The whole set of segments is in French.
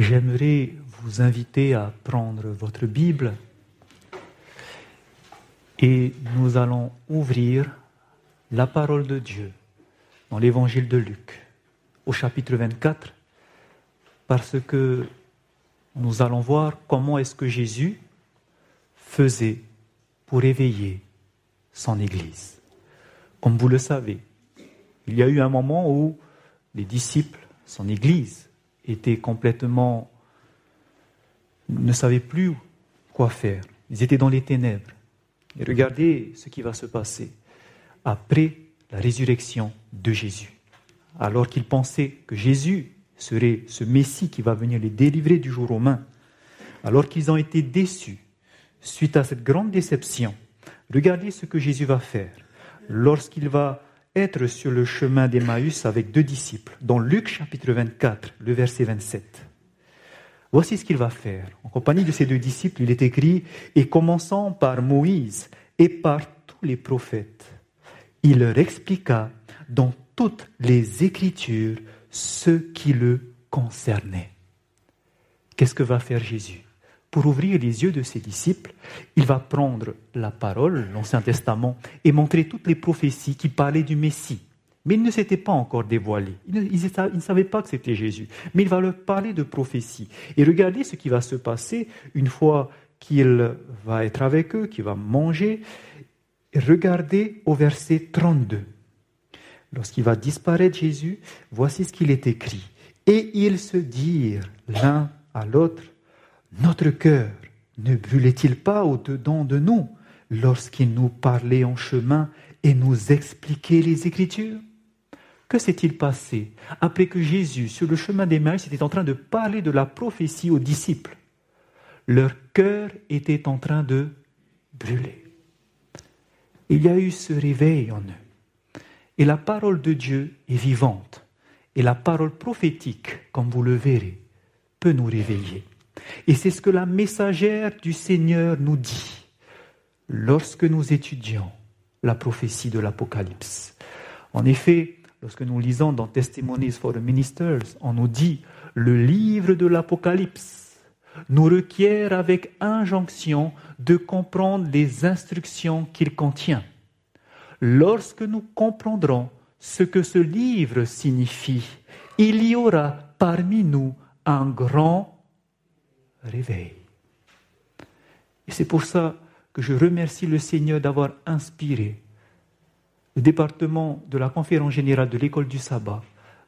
J'aimerais vous inviter à prendre votre Bible et nous allons ouvrir la parole de Dieu dans l'évangile de Luc au chapitre 24 parce que nous allons voir comment est-ce que Jésus faisait pour éveiller son Église. Comme vous le savez, il y a eu un moment où les disciples, son Église, étaient complètement... ne savaient plus quoi faire. Ils étaient dans les ténèbres. Et regardez ce qui va se passer après la résurrection de Jésus. Alors qu'ils pensaient que Jésus serait ce Messie qui va venir les délivrer du jour au main, alors qu'ils ont été déçus suite à cette grande déception, regardez ce que Jésus va faire lorsqu'il va être sur le chemin d'Emmaüs avec deux disciples, dans Luc chapitre 24, le verset 27. Voici ce qu'il va faire. En compagnie de ces deux disciples, il est écrit, et commençant par Moïse et par tous les prophètes, il leur expliqua dans toutes les Écritures ce qui le concernait. Qu'est-ce que va faire Jésus? Pour ouvrir les yeux de ses disciples, il va prendre la parole, l'Ancien Testament, et montrer toutes les prophéties qui parlaient du Messie. Mais il ne s'était pas encore dévoilé. Il ne, savait pas que c'était Jésus. Mais il va leur parler de prophéties. Et regardez ce qui va se passer une fois qu'il va être avec eux, qu'il va manger. Regardez au verset 32. Lorsqu'il va disparaître Jésus, voici ce qu'il est écrit. Et ils se dirent l'un à l'autre, notre cœur ne brûlait-il pas au-dedans de nous lorsqu'il nous parlait en chemin et nous expliquait les Écritures? Que s'est-il passé après que Jésus, sur le chemin des d'Emmaüs, était en train de parler de la prophétie aux disciples? Leur cœur était en train de brûler. Il y a eu ce réveil en eux. Et la parole de Dieu est vivante. Et la parole prophétique, comme vous le verrez, peut nous réveiller. Et c'est ce que la messagère du Seigneur nous dit lorsque nous étudions la prophétie de l'Apocalypse. En effet, lorsque nous lisons dans Testimonies for the Ministers, on nous dit le livre de l'Apocalypse nous requiert avec injonction de comprendre les instructions qu'il contient lorsque nous comprendrons ce que ce livre signifie, il y aura parmi nous un grand réveil. Et c'est pour ça que je remercie le Seigneur d'avoir inspiré le département de la conférence générale de l'école du sabbat,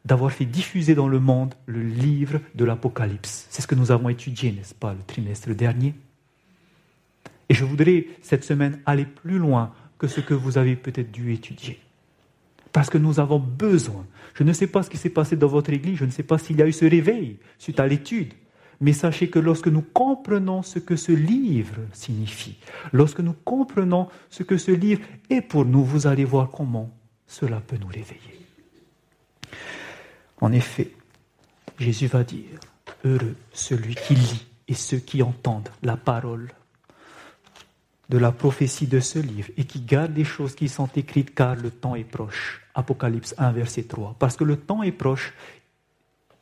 d'avoir fait diffuser dans le monde le livre de l'Apocalypse. C'est ce que nous avons étudié, n'est-ce pas, le trimestre dernier. Et je voudrais cette semaine aller plus loin que ce que vous avez peut-être dû étudier. Parce que nous avons besoin. Je ne sais pas ce qui s'est passé dans votre église, je ne sais pas s'il y a eu ce réveil suite à l'étude. Mais sachez que lorsque nous comprenons ce que ce livre signifie, lorsque nous comprenons ce que ce livre est pour nous, vous allez voir comment cela peut nous réveiller. En effet, Jésus va dire, heureux celui qui lit et ceux qui entendent la parole de la prophétie de ce livre et qui garde les choses qui sont écrites car le temps est proche. Apocalypse 1, verset 3. Parce que le temps est proche,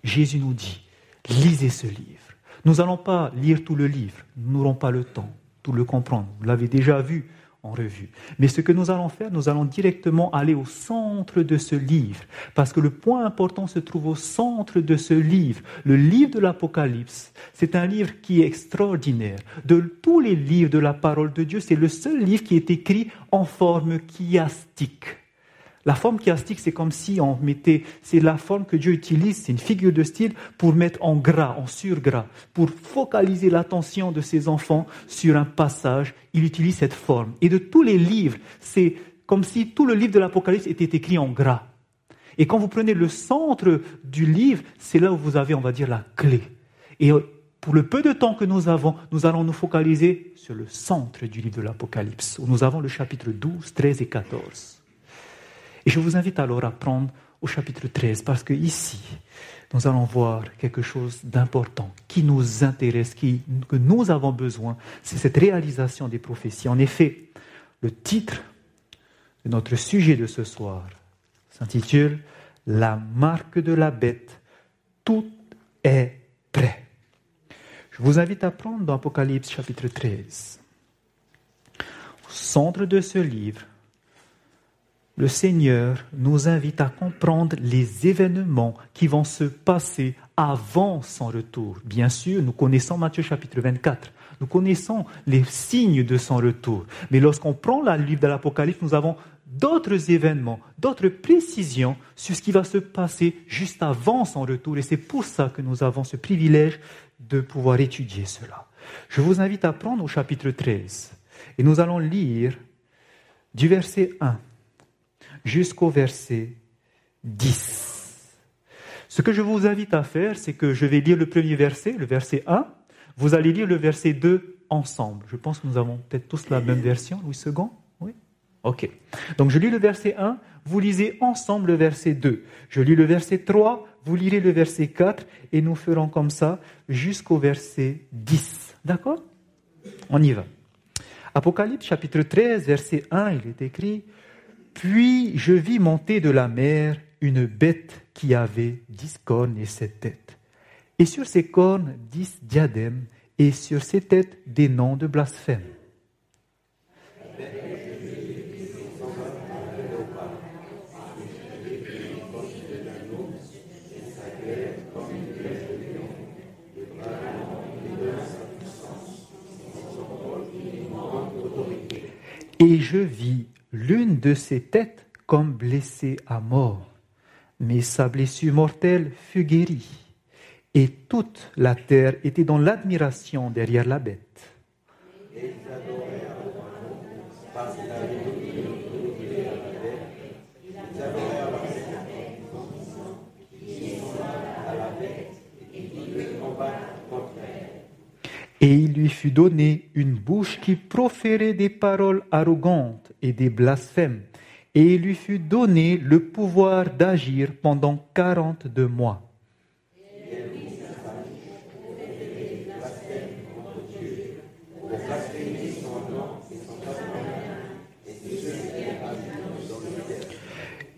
Jésus nous dit, lisez ce livre. Nous n'allons pas lire tout le livre, nous n'aurons pas le temps, tout le comprendre. Vous l'avez déjà vu en revue. Mais ce que nous allons faire, nous allons directement aller au centre de ce livre, parce que le point important se trouve au centre de ce livre. Le livre de l'Apocalypse, c'est un livre qui est extraordinaire. De tous les livres de la parole de Dieu, c'est le seul livre qui est écrit en forme chiastique. La forme chiastique, c'est comme si on mettait, c'est la forme que Dieu utilise, c'est une figure de style pour mettre en gras, en surgras, pour focaliser l'attention de ses enfants sur un passage. Il utilise cette forme. Et de tous les livres, c'est comme si tout le livre de l'Apocalypse était écrit en gras. Et quand vous prenez le centre du livre, c'est là où vous avez, on va dire, la clé. Et pour le peu de temps que nous avons, nous allons nous focaliser sur le centre du livre de l'Apocalypse, où nous avons le chapitre 12, 13 et 14. Et je vous invite alors à prendre au chapitre 13, parce que ici, nous allons voir quelque chose d'important qui nous intéresse, que nous avons besoin, c'est cette réalisation des prophéties. En effet, le titre de notre sujet de ce soir s'intitule La marque de la bête, tout est prêt. Je vous invite à prendre dans Apocalypse chapitre 13. Au centre de ce livre, le Seigneur nous invite à comprendre les événements qui vont se passer avant son retour. Bien sûr, nous connaissons Matthieu chapitre 24. Nous connaissons les signes de son retour. Mais lorsqu'on prend le livre de l'Apocalypse, nous avons d'autres événements, d'autres précisions sur ce qui va se passer juste avant son retour. Et c'est pour ça que nous avons ce privilège de pouvoir étudier cela. Je vous invite à prendre au chapitre 13 et nous allons lire du verset 1 jusqu'au verset 10. Ce que je vous invite à faire, c'est que je vais lire le premier verset, le verset 1, vous allez lire le verset 2 ensemble. Je pense que nous avons peut-être tous la même version, Louis II Oui Ok. Donc je lis le verset 1, vous lisez ensemble le verset 2. Je lis le verset 3, vous lirez le verset 4, et nous ferons comme ça jusqu'au verset 10. D'accord? On y va. Apocalypse chapitre 13, verset 1, il est écrit, Puis je vis monter de la mer une bête qui avait dix cornes et sept têtes et sur ses cornes dix diadèmes, et sur ses têtes des noms de blasphème. Et je vis l'une de ses têtes comme blessée à mort, mais sa blessure mortelle fut guérie et toute la terre était dans l'admiration derrière la bête. Il lui fut donné une bouche qui proférait des paroles arrogantes et des blasphèmes. Et il lui fut donné le pouvoir d'agir pendant quarante-deux mois.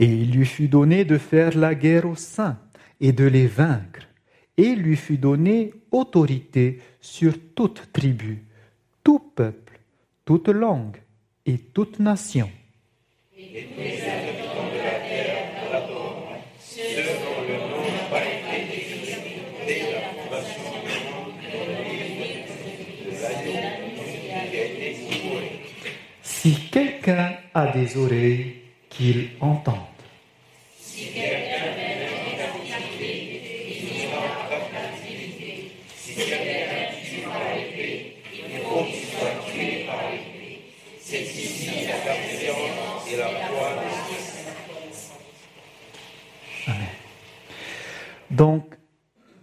Et il lui fut donné de faire la guerre aux saints et de les vaincre. Et il lui fut donné autorité sur toute tribu, tout peuple, toute langue et toute nation. Si quelqu'un a des oreilles, qu'il entende.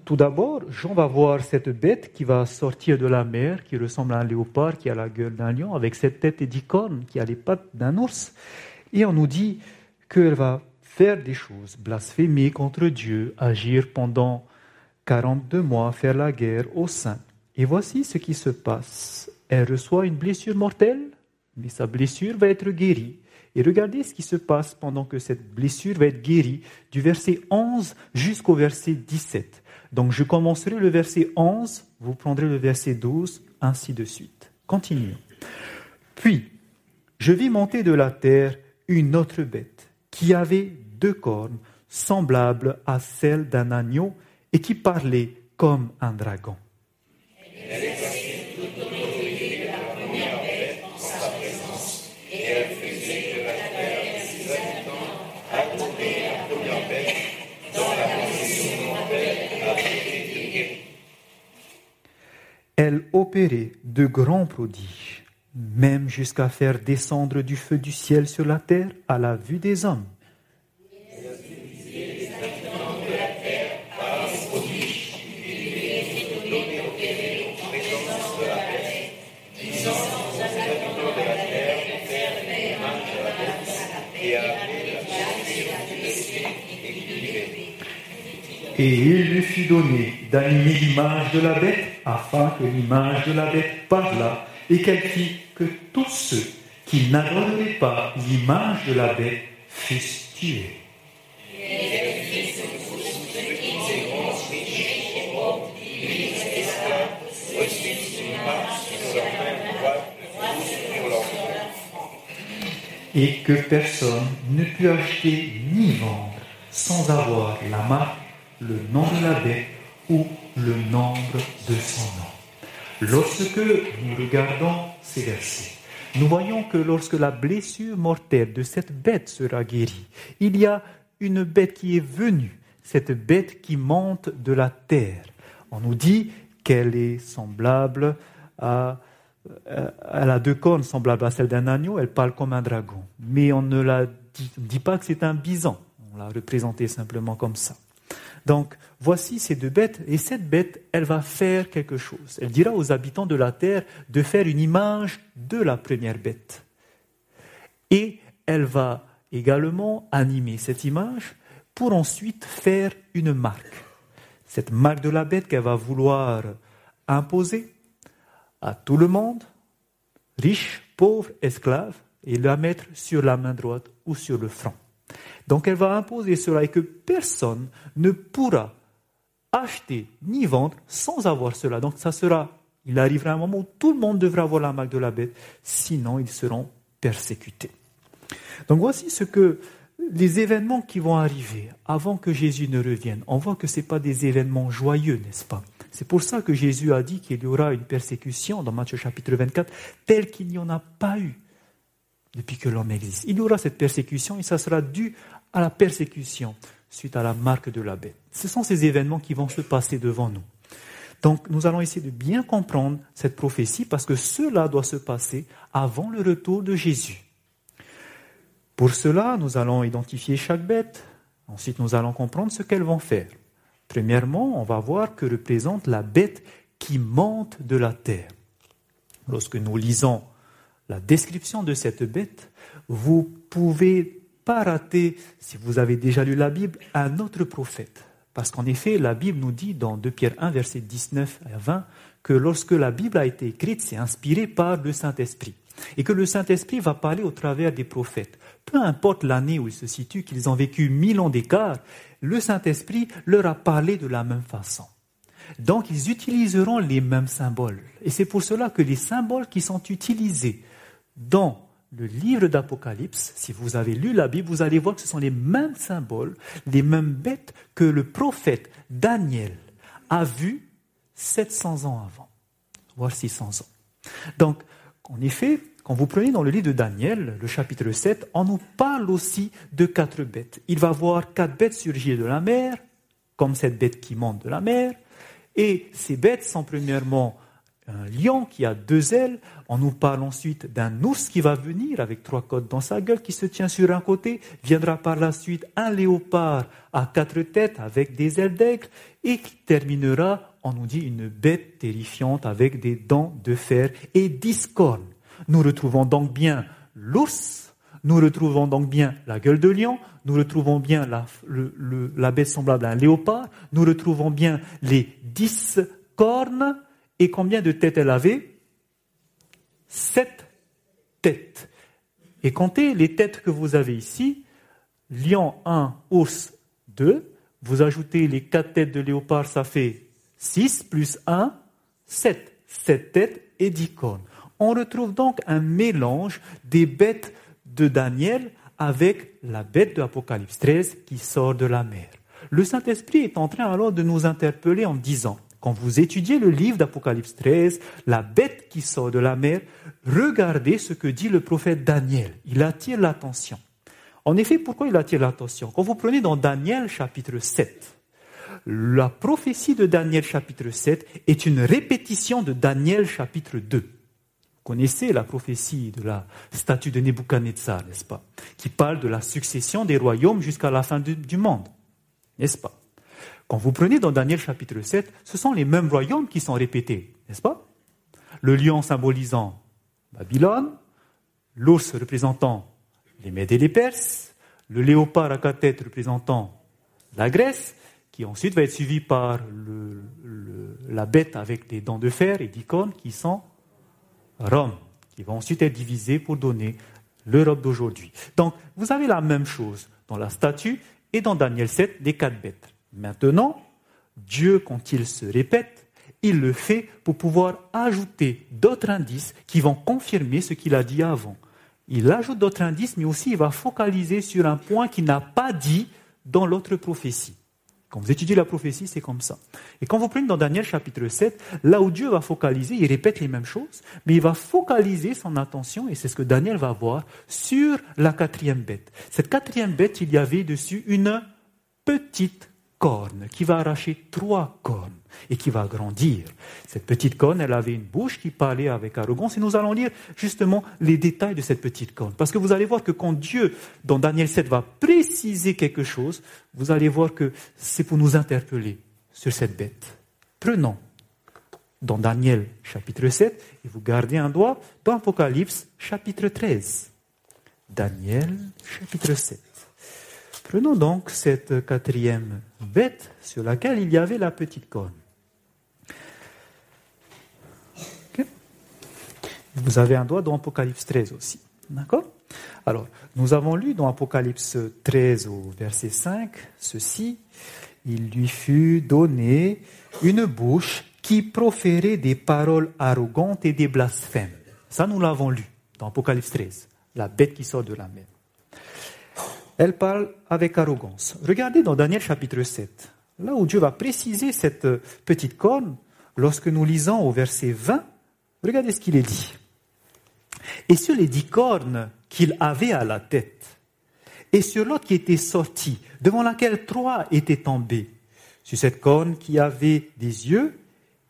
Tout d'abord, Jean va voir cette bête qui va sortir de la mer, qui ressemble à un léopard, qui a la gueule d'un lion, avec cette tête et dix cornes, qui a les pattes d'un ours. Et on nous dit qu'elle va faire des choses, blasphémer contre Dieu, agir pendant 42 mois, faire la guerre au sein. Et voici ce qui se passe. Elle reçoit une blessure mortelle, mais sa blessure va être guérie. Et regardez ce qui se passe pendant que cette blessure va être guérie, du verset 11 jusqu'au verset 17. Donc je commencerai le verset 11, vous prendrez le verset 12, ainsi de suite. Continuons. Puis, je vis monter de la terre une autre bête qui avait deux cornes semblables à celles d'un agneau et qui parlait comme un dragon. Elle opérait de grands prodiges, même jusqu'à faire descendre du feu du ciel sur la terre à la vue des hommes. et il lui fut donné d'animer l'image de la bête, afin que l'image de la bête parlât, et qu'elle fit que tous ceux qui n'adoraient pas l'image de la bête fussent tués. Et que personne ne put acheter ni vendre sans avoir la marque le nom de la bête ou le nombre de son nom. Lorsque nous regardons ces versets, nous voyons que lorsque la blessure mortelle de cette bête sera guérie, il y a une bête qui est venue, cette bête qui monte de la terre. On nous dit qu'elle est semblable à euh, elle a deux cornes semblables à celles d'un agneau, elle parle comme un dragon. Mais on ne la dit, dit pas que c'est un bison. On l'a représenté simplement comme ça. Donc, voici ces deux bêtes, et cette bête, elle va faire quelque chose. Elle dira aux habitants de la terre de faire une image de la première bête. Et elle va également animer cette image pour ensuite faire une marque. Cette marque de la bête qu'elle va vouloir imposer à tout le monde, riche, pauvre, esclave, et la mettre sur la main droite ou sur le front. Donc elle va imposer cela et que personne ne pourra acheter ni vendre sans avoir cela. Donc ça sera, il arrivera un moment où tout le monde devra avoir la marque de la bête, sinon ils seront persécutés. Donc voici ce que les événements qui vont arriver avant que Jésus ne revienne. On voit que ce pas des événements joyeux, n'est-ce pas? C'est pour ça que Jésus a dit qu'il y aura une persécution dans Matthieu chapitre 24, telle qu'il n'y en a pas eu depuis que l'homme existe. Il y aura cette persécution et ça sera dû à la persécution suite à la marque de la bête. Ce sont ces événements qui vont se passer devant nous. Donc nous allons essayer de bien comprendre cette prophétie parce que cela doit se passer avant le retour de Jésus. Pour cela, nous allons identifier chaque bête. Ensuite, nous allons comprendre ce qu'elles vont faire. Premièrement, on va voir que représente la bête qui monte de la terre. Lorsque nous lisons la description de cette bête, vous pouvez pas rater, si vous avez déjà lu la Bible, un autre prophète. Parce qu'en effet, la Bible nous dit dans 2 Pierre 1, verset 19 à 20, que lorsque la Bible a été écrite, c'est inspiré par le Saint-Esprit. Et que le Saint-Esprit va parler au travers des prophètes. Peu importe l'année où ils se situent, qu'ils ont vécu mille ans d'écart, le Saint-Esprit leur a parlé de la même façon. Donc ils utiliseront les mêmes symboles. Et c'est pour cela que les symboles qui sont utilisés dans le livre d'Apocalypse, si vous avez lu la Bible, vous allez voir que ce sont les mêmes symboles, les mêmes bêtes que le prophète Daniel a vues 700 ans avant, voire 600 ans. Donc, en effet, quand vous prenez dans le livre de Daniel, le chapitre 7, on nous parle aussi de quatre bêtes. Il va voir quatre bêtes surgir de la mer, comme cette bête qui monte de la mer. Et ces bêtes sont premièrement un lion qui a deux ailes. On nous parle ensuite d'un ours qui va venir avec trois côtes dans sa gueule, qui se tient sur un côté. Viendra par la suite un léopard à quatre têtes avec des ailes d'aigle et qui terminera, on nous dit, une bête terrifiante avec des dents de fer et dix cornes. Nous retrouvons donc bien l'ours, nous retrouvons donc bien la gueule de lion, nous retrouvons bien la, bête semblable à un léopard, nous retrouvons bien les dix cornes, et combien de têtes elle avait Sept têtes. Et comptez les têtes que vous avez ici, lion 1, ours 2, vous ajoutez les quatre têtes de léopard, ça fait 6 plus 1, 7. Sept têtes et dix cornes. On retrouve donc un mélange des bêtes de Daniel avec la bête de Apocalypse 13 qui sort de la mer. Le Saint-Esprit est en train alors de nous interpeller en disant, quand vous étudiez le livre d'Apocalypse 13, la bête qui sort de la mer, regardez ce que dit le prophète Daniel. Il attire l'attention. En effet, pourquoi il attire l'attention? Quand vous prenez dans Daniel chapitre 7, la prophétie de Daniel chapitre 7 est une répétition de Daniel chapitre 2 connaissez la prophétie de la statue de Nebuchadnezzar, n'est-ce pas? Qui parle de la succession des royaumes jusqu'à la fin du, monde, n'est-ce pas? Quand vous prenez dans Daniel chapitre 7, ce sont les mêmes royaumes qui sont répétés, n'est-ce pas? Le lion symbolisant Babylone, l'ours représentant les Mèdes et les Perses, le léopard à quatre têtes représentant la Grèce, qui ensuite va être suivi par la bête avec des dents de fer et d'icônes qui sont Rome, qui va ensuite être divisée pour donner l'Europe d'aujourd'hui. Donc, vous avez la même chose dans la statue et dans Daniel 7, les quatre bêtes. Maintenant, Dieu, quand il se répète, il le fait pour pouvoir ajouter d'autres indices qui vont confirmer ce qu'il a dit avant. il ajoute d'autres indices, mais aussi il va focaliser sur un point qu'il n'a pas dit dans l'autre prophétie. Quand vous étudiez la prophétie, c'est comme ça. Et quand vous prenez dans Daniel chapitre 7, là où Dieu va focaliser, il répète les mêmes choses, mais il va focaliser son attention, et c'est ce que Daniel va voir, sur la quatrième bête. Cette quatrième bête, il y avait dessus une petite corne qui va arracher trois cornes et qui va grandir. Cette petite corne, elle avait une bouche qui parlait avec arrogance et nous allons lire justement les détails de cette petite corne. Parce que vous allez voir que quand Dieu, dans Daniel 7, va préciser quelque chose, vous allez voir que c'est pour nous interpeller sur cette bête. Prenons dans Daniel chapitre 7 et vous gardez un doigt dans Apocalypse chapitre 13. Daniel chapitre 7. Prenons donc cette quatrième bête sur laquelle il y avait la petite corne. Vous avez un doigt dans Apocalypse 13 aussi. D'accord? Alors, nous avons lu dans Apocalypse 13 au verset 5 ceci Il lui fut donné une bouche qui proférait des paroles arrogantes et des blasphèmes. Ça, nous l'avons lu dans Apocalypse 13, la bête qui sort de la mer. Elle parle avec arrogance. Regardez dans Daniel chapitre 7, là où Dieu va préciser cette petite corne, lorsque nous lisons au verset 20, regardez ce qu'il est dit. Et sur les dix cornes qu'il avait à la tête, et sur l'autre qui était sortie, devant laquelle trois étaient tombés, sur cette corne qui avait des yeux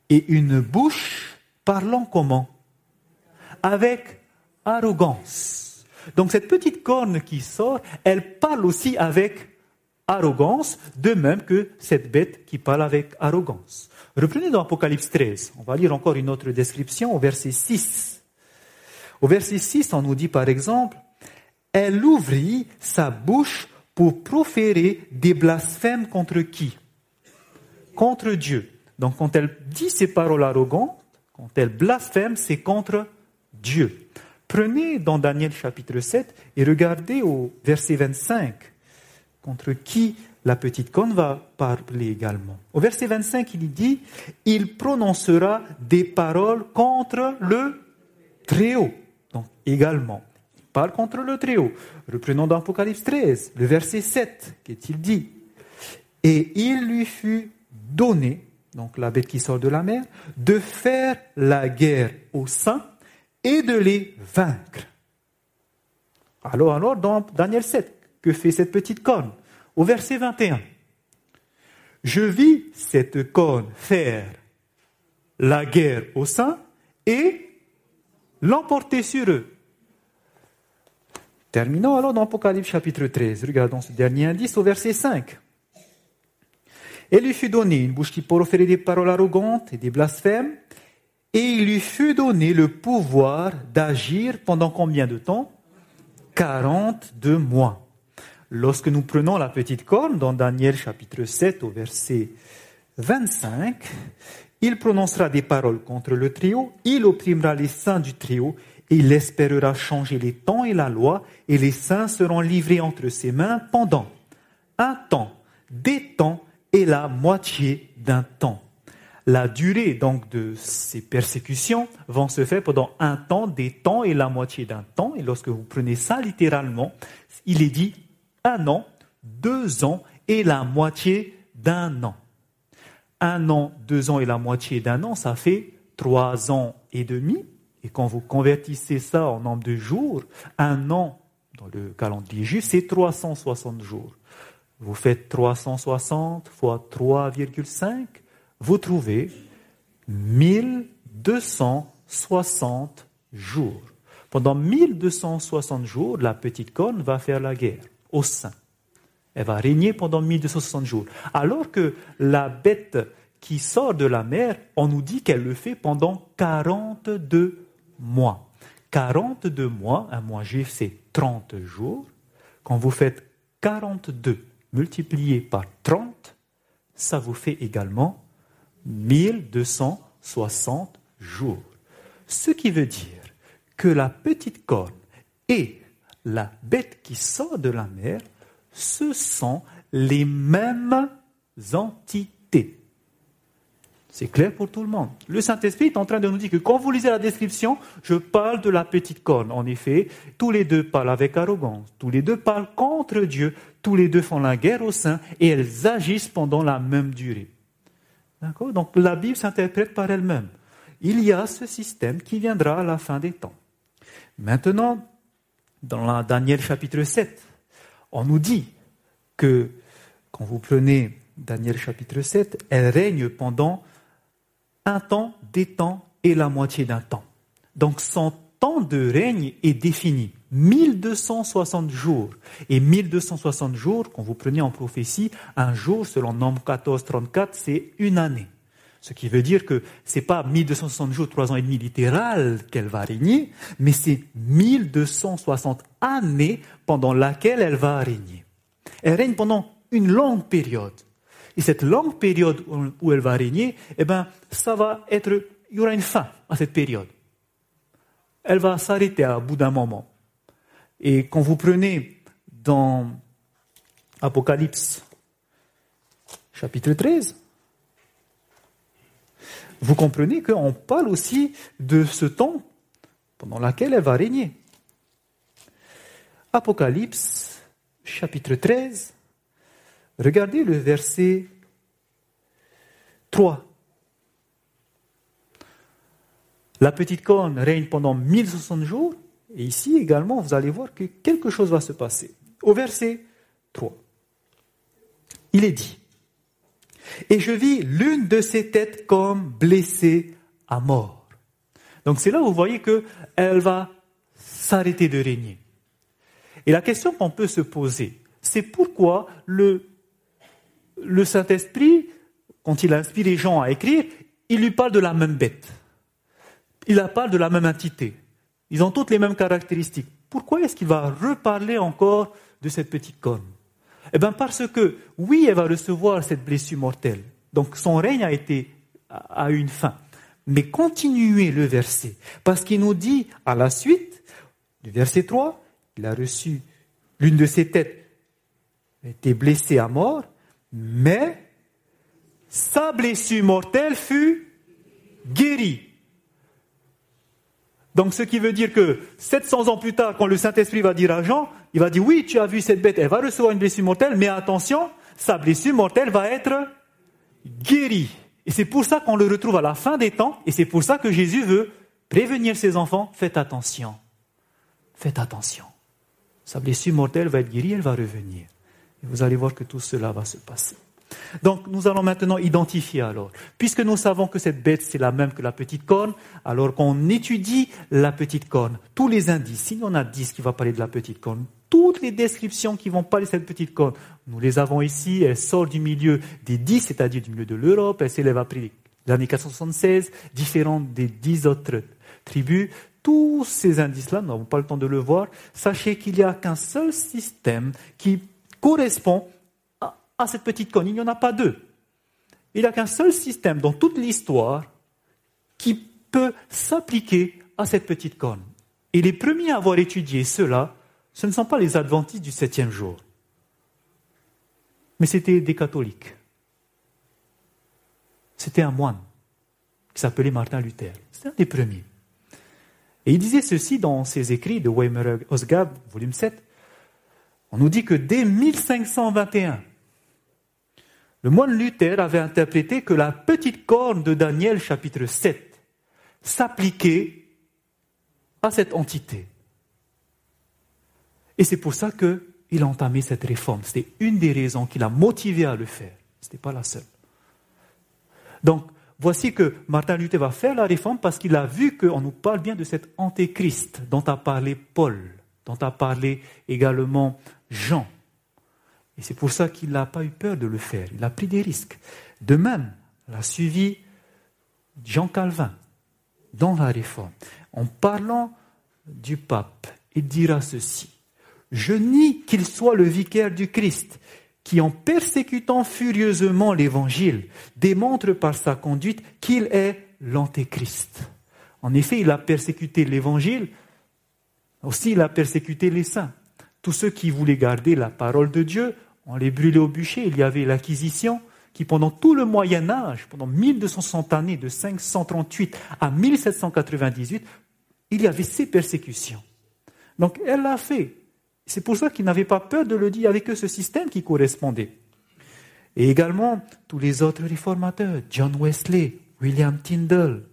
et une bouche parlant comment? Avec arrogance. Donc cette petite corne qui sort, elle parle aussi avec arrogance, de même que cette bête qui parle avec arrogance. Reprenez dans Apocalypse 13, on va lire encore une autre description au verset 6. Au verset 6, on nous dit par exemple, elle ouvrit sa bouche pour proférer des blasphèmes contre qui? Contre Dieu. Donc quand elle dit ces paroles arrogantes, quand elle blasphème, c'est contre Dieu. Prenez dans Daniel chapitre 7 et regardez au verset 25 contre qui la petite corne va parler également. Au verset 25, il dit, il prononcera des paroles contre le Très-Haut. Donc, également, il parle contre le Très-Haut. Reprenons dans Apocalypse 13, le verset 7, qu'est-il dit Et il lui fut donné, donc la bête qui sort de la mer, de faire la guerre aux saints et de les vaincre. Alors, alors, dans Daniel 7, que fait cette petite corne? Au verset 21, je vis cette corne faire la guerre aux saints et l'emporter sur eux. Terminons alors dans Apocalypse chapitre 13. Regardons ce dernier indice au verset 5. Et lui fut donné une bouche qui proférer des paroles arrogantes et des blasphèmes, et il lui fut donné le pouvoir d'agir pendant combien de temps? 42 mois. Lorsque nous prenons la petite corne dans Daniel chapitre 7 au verset 25, il prononcera des paroles contre le trio, il opprimera les saints du trio, et il espérera changer les temps et la loi, et les saints seront livrés entre ses mains pendant un temps, des temps et la moitié d'un temps. La durée donc de ces persécutions vont se faire pendant un temps, des temps et la moitié d'un temps. Et lorsque vous prenez ça littéralement, il est dit un an, deux ans et la moitié d'un an un an, deux ans et la moitié d'un an, ça fait trois ans et demi. Et quand vous convertissez ça en nombre de jours, un an dans le calendrier juif, c'est 360 jours. Vous faites 360 fois 3,5, vous trouvez 1260 jours. Pendant 1260 jours, la petite corne va faire la guerre au sein. Elle va régner pendant 1260 jours. Alors que la bête qui sort de la mer, on nous dit qu'elle le fait pendant 42 mois. 42 mois, un mois juif c'est 30 jours. Quand vous faites 42 multiplié par 30, ça vous fait également 1260 jours. Ce qui veut dire que la petite corne et la bête qui sort de la mer ce sont les mêmes entités. C'est clair pour tout le monde. Le Saint-Esprit est en train de nous dire que quand vous lisez la description, je parle de la petite corne. En effet, tous les deux parlent avec arrogance, tous les deux parlent contre Dieu, tous les deux font la guerre au sein et elles agissent pendant la même durée. Donc la Bible s'interprète par elle-même. Il y a ce système qui viendra à la fin des temps. Maintenant, dans la Daniel chapitre 7, on nous dit que quand vous prenez Daniel chapitre 7, elle règne pendant un temps, des temps et la moitié d'un temps. Donc son temps de règne est défini. 1260 jours. Et 1260 jours, quand vous prenez en prophétie, un jour, selon Nombre 14, 34, c'est une année. Ce qui veut dire que c'est pas 1260 jours, trois ans et demi littéral qu'elle va régner, mais c'est 1260 années pendant laquelle elle va régner. Elle règne pendant une longue période. Et cette longue période où elle va régner, eh ben, ça va être, il y aura une fin à cette période. Elle va s'arrêter à bout d'un moment. Et quand vous prenez dans Apocalypse chapitre 13, vous comprenez qu'on parle aussi de ce temps pendant lequel elle va régner. Apocalypse chapitre 13, regardez le verset 3. La petite corne règne pendant 1060 jours et ici également, vous allez voir que quelque chose va se passer. Au verset 3, il est dit, Et je vis l'une de ses têtes comme blessée à mort. Donc c'est là où vous voyez qu'elle va s'arrêter de régner. Et la question qu'on peut se poser, c'est pourquoi le, Saint-Esprit, quand il inspire les gens à écrire, il lui parle de la même bête. Il leur parle de la même entité. Ils ont toutes les mêmes caractéristiques. Pourquoi est-ce qu'il va reparler encore de cette petite corne? Eh bien parce que, oui, elle va recevoir cette blessure mortelle. Donc son règne a été à une fin. Mais continuez le verset, parce qu'il nous dit à la suite, du verset 3, il a reçu l'une de ses têtes, a été blessée à mort, mais sa blessure mortelle fut guérie. Donc ce qui veut dire que 700 ans plus tard, quand le Saint-Esprit va dire à Jean, il va dire oui, tu as vu cette bête, elle va recevoir une blessure mortelle, mais attention, sa blessure mortelle va être guérie. Et c'est pour ça qu'on le retrouve à la fin des temps, et c'est pour ça que Jésus veut prévenir ses enfants, faites attention, faites attention. Sa blessure mortelle va être guérie, elle va revenir. Et vous allez voir que tout cela va se passer. Donc nous allons maintenant identifier alors. Puisque nous savons que cette bête c'est la même que la petite corne, alors qu'on étudie la petite corne, tous les indices, s'il y en a dix qui vont parler de la petite corne, toutes les descriptions qui vont parler de cette petite corne, nous les avons ici, elle sort du milieu des dix, c'est-à-dire du milieu de l'Europe, elle s'élève après l'année 476, différente des dix autres tribus. Tous ces indices-là, nous n'avons pas le temps de le voir. Sachez qu'il n'y a qu'un seul système qui correspond à cette petite corne. Il n'y en a pas deux. Il n'y a qu'un seul système dans toute l'histoire qui peut s'appliquer à cette petite corne. Et les premiers à avoir étudié cela, ce ne sont pas les adventistes du septième jour, mais c'était des catholiques. C'était un moine qui s'appelait Martin Luther. C'était un des premiers. Et il disait ceci dans ses écrits de Weimer Osgab, volume 7. On nous dit que dès 1521, le moine Luther avait interprété que la petite corne de Daniel chapitre 7 s'appliquait à cette entité. Et c'est pour ça qu'il a entamé cette réforme. C'était une des raisons qui l'a motivé à le faire. Ce n'était pas la seule. Donc, voici que Martin Luther va faire la réforme parce qu'il a vu qu'on nous parle bien de cet antéchrist dont a parlé Paul, dont a parlé également Jean. Et c'est pour ça qu'il n'a pas eu peur de le faire. Il a pris des risques. De même, il a suivi Jean Calvin dans la réforme. En parlant du pape, il dira ceci. Je nie qu'il soit le vicaire du Christ, qui en persécutant furieusement l'Évangile, démontre par sa conduite qu'il est l'Antéchrist. En effet, il a persécuté l'Évangile, aussi il a persécuté les saints. Tous ceux qui voulaient garder la parole de Dieu on les brûlait au bûcher. Il y avait l'acquisition qui pendant tout le Moyen Âge, pendant 1260 années, de 538 à 1798, il y avait ces persécutions. Donc elle l'a fait. C'est pour ça qu'il n'avait pas peur de le dire avec eux ce système qui correspondait. Et également tous les autres réformateurs, John Wesley, William Tyndale.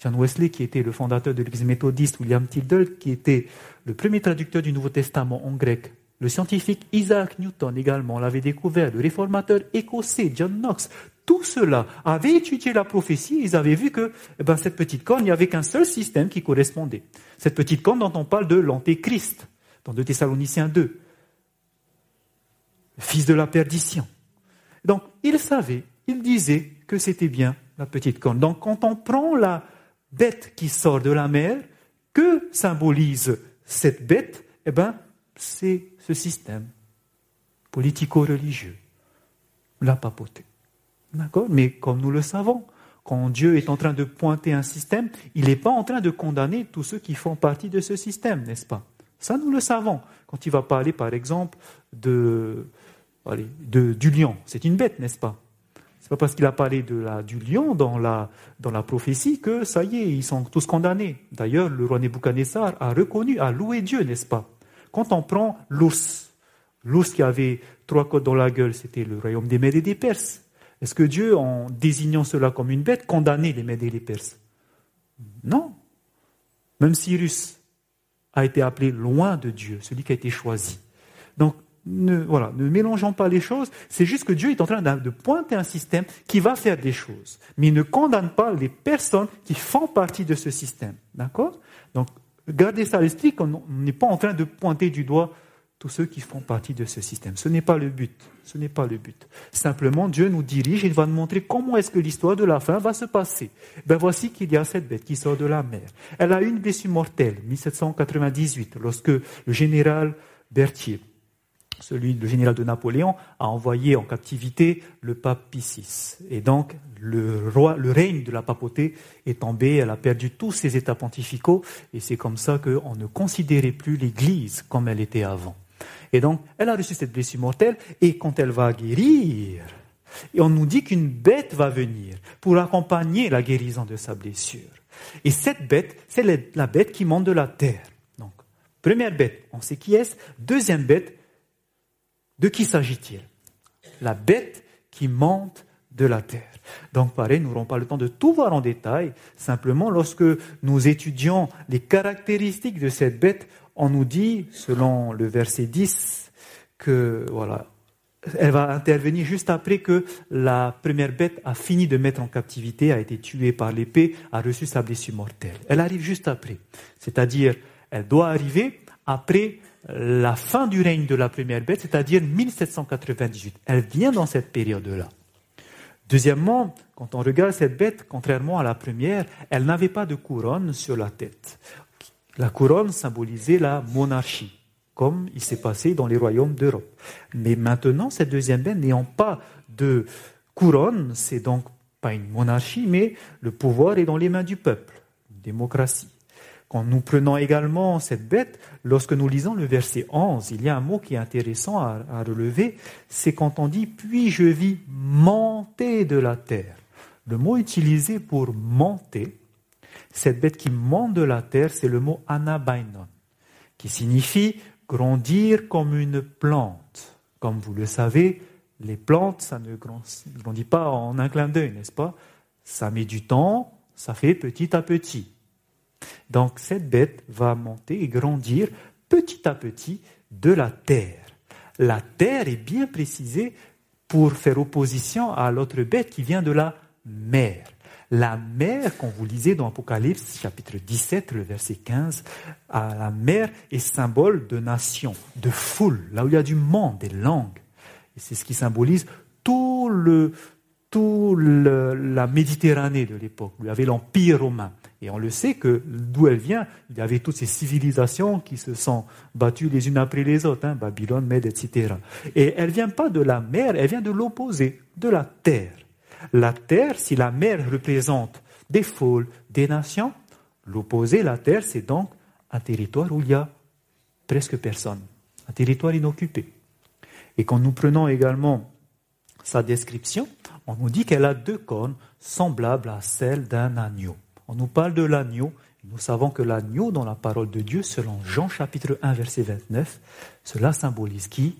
John Wesley qui était le fondateur de l'Église méthodiste, William Tyndale qui était le premier traducteur du Nouveau Testament en grec. Le scientifique Isaac Newton également l'avait découvert, le réformateur écossais John Knox. Tout cela avait étudié la prophétie, ils avaient vu que eh ben, cette petite corne, il n'y avait qu'un seul système qui correspondait. Cette petite corne dont on parle de l'antéchrist, dans 2 Thessaloniciens 2, fils de la perdition. Donc, il savait, il disait que c'était bien la petite corne. Donc, quand on prend la bête qui sort de la mer, que symbolise cette bête? Eh bien, c'est ce système politico-religieux, la papauté. D'accord? Mais comme nous le savons, quand Dieu est en train de pointer un système, il n'est pas en train de condamner tous ceux qui font partie de ce système, n'est-ce pas? Ça, nous le savons. Quand il va parler, par exemple, de, du lion, c'est une bête, n'est-ce pas? C'est pas parce qu'il a parlé du lion dans la, dans la prophétie que ça y est, ils sont tous condamnés. D'ailleurs, le roi Nebuchadnezzar a reconnu, a loué Dieu, n'est-ce pas? Quand on prend l'ours, l'ours qui avait trois côtes dans la gueule, c'était le royaume des Mèdes et des Perses. Est-ce que Dieu, en désignant cela comme une bête, condamnait les Mèdes et les Perses? Non. Même Cyrus a été appelé loin de Dieu, celui qui a été choisi. Donc, ne, voilà, ne mélangeons pas les choses. C'est juste que Dieu est en train de pointer un système qui va faire des choses. Mais il ne condamne pas les personnes qui font partie de ce système. D'accord? Gardez ça à l'esprit qu'on n'est pas en train de pointer du doigt tous ceux qui font partie de ce système. Ce n'est pas le but. Ce n'est pas le but. Simplement, Dieu nous dirige et il va nous montrer comment est-ce que l'histoire de la fin va se passer. Ben voici qu'il y a cette bête qui sort de la mer. Elle a une blessure mortelle, 1798, lorsque le général Berthier, celui le général de Napoléon, a envoyé en captivité le pape Pie. Et donc, le, roi, le règne de la papauté est tombé, elle a perdu tous ses états pontificaux, et c'est comme ça qu'on ne considérait plus l'Église comme elle était avant. Et donc, elle a reçu cette blessure mortelle, et quand elle va guérir, et on nous dit qu'une bête va venir pour accompagner la guérison de sa blessure. Et cette bête, c'est la bête qui monte de la terre. Donc, première bête, on sait qui est. Deuxième bête, de qui s'agit-il? La bête qui monte de la terre. Donc, pareil, nous n'aurons pas le temps de tout voir en détail. Simplement, lorsque nous étudions les caractéristiques de cette bête, on nous dit, selon le verset 10, que voilà, elle va intervenir juste après que la première bête a fini de mettre en captivité, a été tuée par l'épée, a reçu sa blessure mortelle. Elle arrive juste après. C'est-à-dire, elle doit arriver après la fin du règne de la première bête, c'est-à-dire 1798. Elle vient dans cette période-là. Deuxièmement, quand on regarde cette bête, contrairement à la première, elle n'avait pas de couronne sur la tête. La couronne symbolisait la monarchie, comme il s'est passé dans les royaumes d'Europe. Mais maintenant, cette deuxième bête n'ayant pas de couronne, c'est donc pas une monarchie, mais le pouvoir est dans les mains du peuple, une démocratie. Quand nous prenons également cette bête, lorsque nous lisons le verset 11, il y a un mot qui est intéressant à, à relever, c'est quand on dit puis je vis monter de la terre? Le mot utilisé pour monter, cette bête qui monte de la terre, c'est le mot anabainon, qui signifie grandir comme une plante. Comme vous le savez, les plantes, ça ne grandit pas en un clin d'œil, n'est-ce pas? Ça met du temps, ça fait petit à petit. Donc cette bête va monter et grandir petit à petit de la terre. La terre est bien précisée pour faire opposition à l'autre bête qui vient de la mer. La mer, quand vous lisez dans Apocalypse chapitre 17, le verset 15, la mer est symbole de nation, de foule, là où il y a du monde, des langues. Et c'est ce qui symbolise tout le, tout la Méditerranée de l'époque. Il y avait l'Empire romain. Et on le sait que d'où elle vient, il y avait toutes ces civilisations qui se sont battues les unes après les autres, hein, Babylone, Mède, etc. Et elle vient pas de la mer, elle vient de l'opposé, de la terre. La terre, si la mer représente des foules, des nations, l'opposé, la terre, c'est donc un territoire où il y a presque personne, un territoire inoccupé. Et quand nous prenons également sa description, on nous dit qu'elle a deux cornes semblables à celles d'un agneau. On nous parle de l'agneau. Nous savons que l'agneau, dans la parole de Dieu, selon Jean chapitre 1, verset 29, cela symbolise qui?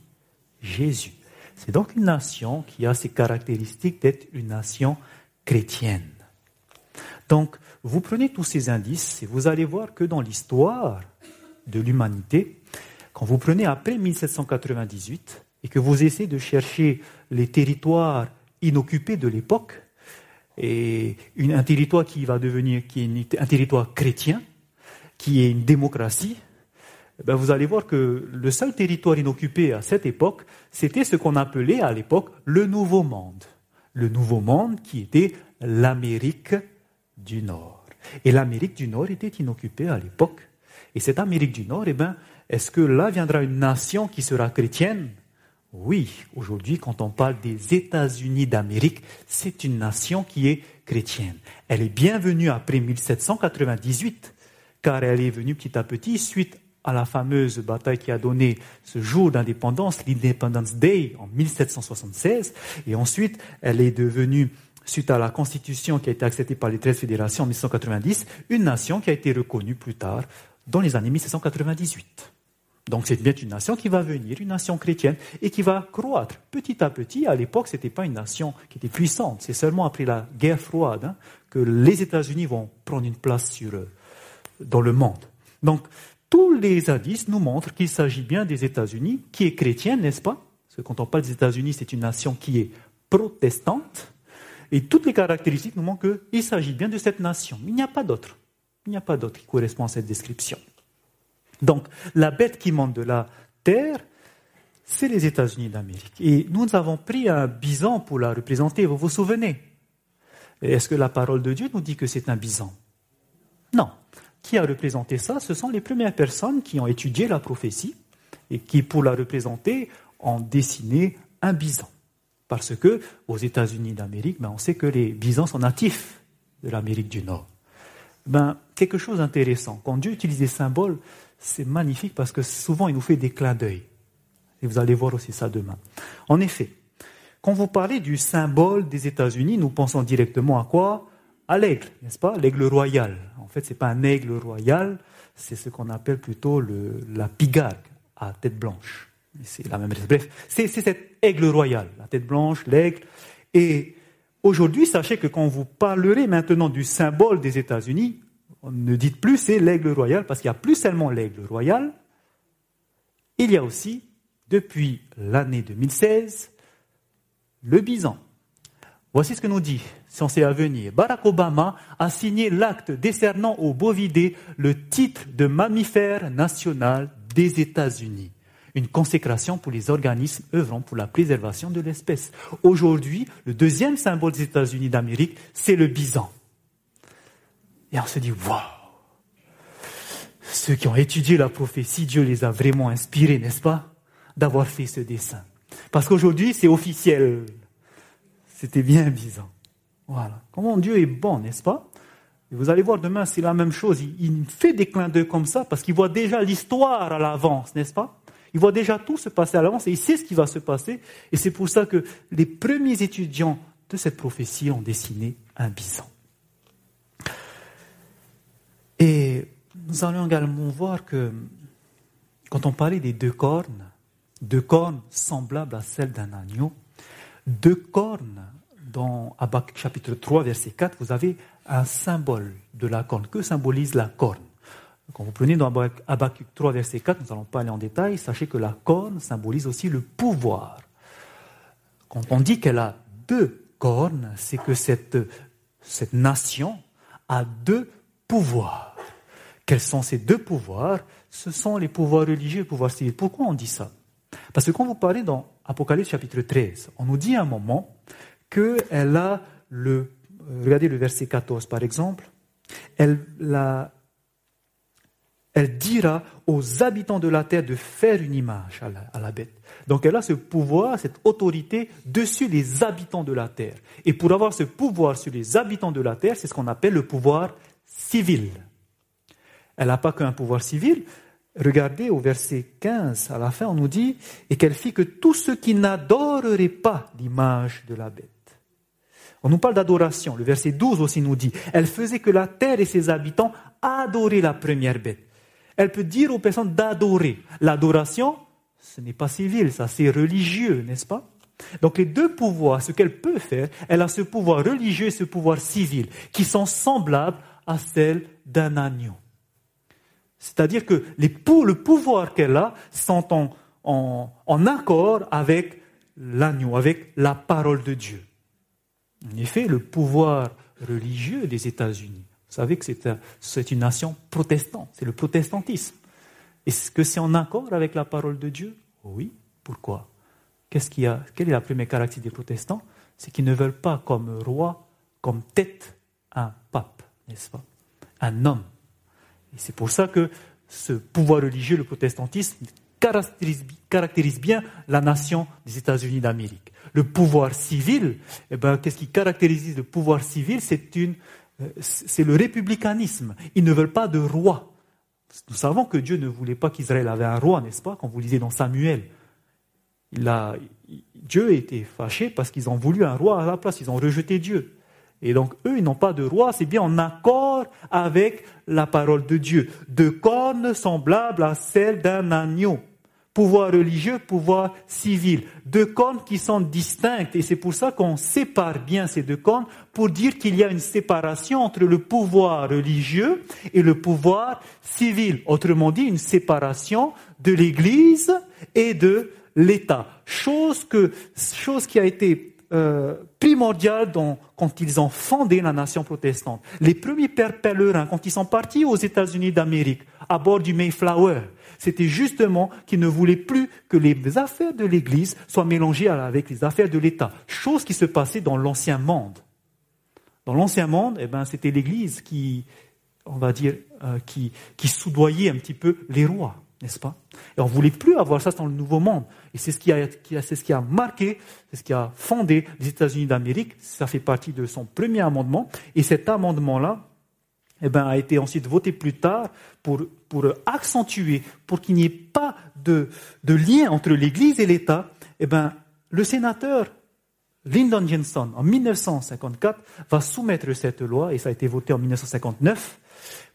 Jésus. C'est donc une nation qui a ces caractéristiques d'être une nation chrétienne. Donc, vous prenez tous ces indices et vous allez voir que dans l'histoire de l'humanité, quand vous prenez après 1798 et que vous essayez de chercher les territoires inoccupés de l'époque, et un territoire qui va devenir qui est un territoire chrétien, qui est une démocratie, eh ben vous allez voir que le seul territoire inoccupé à cette époque, c'était ce qu'on appelait à l'époque le Nouveau Monde. Le Nouveau Monde qui était l'Amérique du Nord. Et l'Amérique du Nord était inoccupée à l'époque. Et cette Amérique du Nord, eh ben, est-ce que là viendra une nation qui sera chrétienne? Oui, aujourd'hui, quand on parle des États-Unis d'Amérique, c'est une nation qui est chrétienne. Elle est bienvenue après 1798, car elle est venue petit à petit suite à la fameuse bataille qui a donné ce jour d'indépendance, l'Independence Day en 1776, et ensuite elle est devenue suite à la constitution qui a été acceptée par les 13 fédérations en 1990, une nation qui a été reconnue plus tard dans les années 1798. Donc c'est bien une nation qui va venir, une nation chrétienne, et qui va croître petit à petit. À l'époque, ce n'était pas une nation qui était puissante. C'est seulement après la guerre froide hein, que les États-Unis vont prendre une place sur, dans le monde. Donc tous les indices nous montrent qu'il s'agit bien des États-Unis, qui est chrétienne, n'est-ce pas? Parce que quand on parle des États-Unis, c'est une nation qui est protestante, et toutes les caractéristiques nous montrent qu'il s'agit bien de cette nation. Il n'y a pas d'autre. Il n'y a pas d'autre qui correspond à cette description. Donc, la bête qui monte de la terre, c'est les États-Unis d'Amérique. Et nous avons pris un bison pour la représenter, vous vous souvenez? Est-ce que la parole de Dieu nous dit que c'est un bison? Non. Qui a représenté ça? Ce sont les premières personnes qui ont étudié la prophétie et qui, pour la représenter, ont dessiné un bison. Parce que aux États-Unis d'Amérique, ben, on sait que les bisons sont natifs de l'Amérique du Nord. Ben, quelque chose d'intéressant. Quand Dieu utilise des symboles, c'est magnifique parce que souvent il nous fait des clins d'œil. Et vous allez voir aussi ça demain. En effet, quand vous parlez du symbole des États-Unis, nous pensons directement à quoi? À l'aigle, n'est-ce pas? L'aigle royal. En fait, ce n'est pas un aigle royal, c'est ce qu'on appelle plutôt le, la pigargue à tête blanche. C'est la même Bref, c'est cet aigle royal, la tête blanche, l'aigle. Et aujourd'hui, sachez que quand vous parlerez maintenant du symbole des États-Unis, ne dites plus c'est l'aigle royal, parce qu'il n'y a plus seulement l'aigle royal, il y a aussi, depuis l'année 2016, le bison. Voici ce que nous dit, censé à venir. Barack Obama a signé l'acte décernant au bovidé le titre de mammifère national des États-Unis une consécration pour les organismes œuvrant pour la préservation de l'espèce. Aujourd'hui, le deuxième symbole des États-Unis d'Amérique, c'est le bison. Et on se dit, waouh Ceux qui ont étudié la prophétie, Dieu les a vraiment inspirés, n'est-ce pas D'avoir fait ce dessin. Parce qu'aujourd'hui, c'est officiel. C'était bien bison. Voilà. Comment Dieu est bon, n'est-ce pas? Vous allez voir demain, c'est la même chose. Il, il fait des clins d'œil comme ça parce qu'il voit déjà l'histoire à l'avance, n'est-ce pas? Il voit déjà tout se passer à l'avance et il sait ce qui va se passer. Et c'est pour ça que les premiers étudiants de cette prophétie ont dessiné un bison. Et nous allons également voir que quand on parlait des deux cornes, deux cornes semblables à celles d'un agneau, deux cornes dans Abac chapitre 3 verset 4, vous avez un symbole de la corne. Que symbolise la corne? Quand vous prenez dans Habakkuk 3, verset 4, nous n'allons pas aller en détail, sachez que la corne symbolise aussi le pouvoir. Quand on dit qu'elle a deux cornes, c'est que cette, cette nation a deux pouvoirs. Quels sont ces deux pouvoirs? Ce sont les pouvoirs religieux et les pouvoirs civils. Pourquoi on dit ça? Parce que quand vous parlez dans Apocalypse chapitre 13, on nous dit à un moment qu'elle a le... Regardez le verset 14 par exemple. Elle dira aux habitants de la terre de faire une image à la, bête. Donc elle a ce pouvoir, cette autorité dessus les habitants de la terre. Et pour avoir ce pouvoir sur les habitants de la terre, c'est ce qu'on appelle le pouvoir civil. Elle n'a pas qu'un pouvoir civil. Regardez au verset 15, à la fin, on nous dit, et qu'elle fit que tous ceux qui n'adoreraient pas l'image de la bête. On nous parle d'adoration. Le verset 12 aussi nous dit, elle faisait que la terre et ses habitants adoraient la première bête. Elle peut dire aux personnes d'adorer. L'adoration, ce n'est pas civil, ça c'est religieux, n'est-ce pas? Donc les deux pouvoirs, ce qu'elle peut faire, elle a ce pouvoir religieux et ce pouvoir civil, qui sont semblables à celle d'un agneau. C'est-à-dire que le pouvoir qu'elle a sont en, accord avec l'agneau, avec la parole de Dieu. En effet, le pouvoir religieux des États-Unis, vous savez que c'est une nation protestante, c'est le protestantisme. Est-ce que c'est en accord avec la parole de Dieu? Oui. Pourquoi? Qu'est-ce qu'il a, Quelle est la première caractéristique des protestants? C'est qu'ils ne veulent pas comme roi, comme tête, un pape, n'est-ce pas? Un homme. C'est pour ça que ce pouvoir religieux, le protestantisme, caractérise, bien la nation des États-Unis d'Amérique. Le pouvoir civil, eh ben, qu'est-ce qui caractérise le pouvoir civil? Euh, c'est le républicanisme. Ils ne veulent pas de roi. Nous savons que Dieu ne voulait pas qu'Israël avait un roi, n'est-ce pas Quand vous lisez dans Samuel, a, Dieu était fâché parce qu'ils ont voulu un roi à la place, ils ont rejeté Dieu. Et donc, eux, ils n'ont pas de roi, c'est bien en accord avec la parole de Dieu. De cornes semblables à celles d'un agneau pouvoir religieux, pouvoir civil. Deux cornes qui sont distinctes et c'est pour ça qu'on sépare bien ces deux cornes pour dire qu'il y a une séparation entre le pouvoir religieux et le pouvoir civil. Autrement dit, une séparation de l'Église et de l'État. Chose, que, chose qui a été euh, primordiale quand ils ont fondé la nation protestante. Les premiers pères pèlerins, quand ils sont partis aux États-Unis d'Amérique, à bord du Mayflower, c'était justement qu'ils ne voulaient plus que les affaires de l'Église soient mélangées avec les affaires de l'État, chose qui se passait dans l'ancien monde. Dans l'ancien monde, eh ben, c'était l'Église qui, on va dire, euh, qui soudoyait un petit peu les rois, n'est-ce pas? Et on ne voulait plus avoir ça dans le Nouveau Monde. Et c'est ce qui a, marqué, c'est ce qui a fondé les États-Unis d'Amérique. Ça fait partie de son premier amendement. Et cet amendement-là, eh ben, a été ensuite voté plus tard pour, accentuer, pour qu'il n'y ait pas de, de, lien entre l'Église et l'État. Eh ben, le sénateur Lyndon Johnson, en 1954, va soumettre cette loi, et ça a été voté en 1959,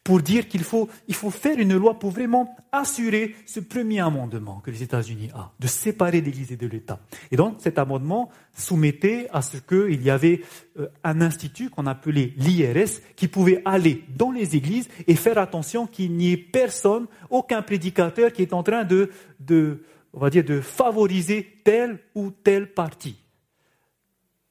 pour dire qu'il faut, il faut faire une loi pour vraiment assurer ce premier amendement que les États-Unis ont, de séparer l'Église et de l'État. Et donc cet amendement soumettait à ce qu'il y avait euh, un institut qu'on appelait l'IRS qui pouvait aller dans les églises et faire attention qu'il n'y ait personne, aucun prédicateur qui est en train de, de, on va dire, de favoriser tel ou tel parti.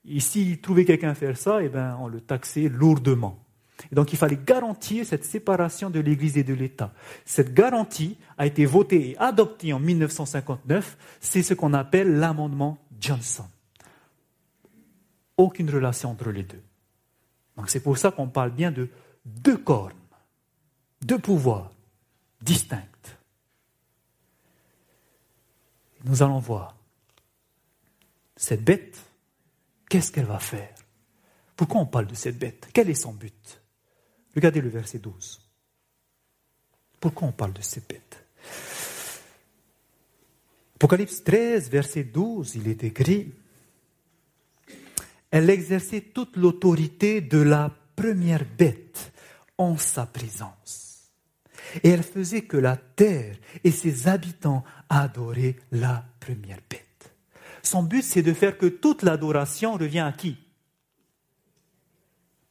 Et s'il trouvait quelqu'un faire ça, eh ben, on le taxait lourdement. Et donc il fallait garantir cette séparation de l'Église et de l'État. Cette garantie a été votée et adoptée en 1959. C'est ce qu'on appelle l'amendement Johnson. Aucune relation entre les deux. Donc c'est pour ça qu'on parle bien de deux cornes, deux pouvoirs distincts. Nous allons voir cette bête, qu'est-ce qu'elle va faire? Pourquoi on parle de cette bête? Quel est son but? Regardez le verset 12. Pourquoi on parle de ces bêtes? Apocalypse 13, verset 12, il est écrit Elle exerçait toute l'autorité de la première bête en sa présence. Et elle faisait que la terre et ses habitants adoraient la première bête. Son but, c'est de faire que toute l'adoration revient à qui?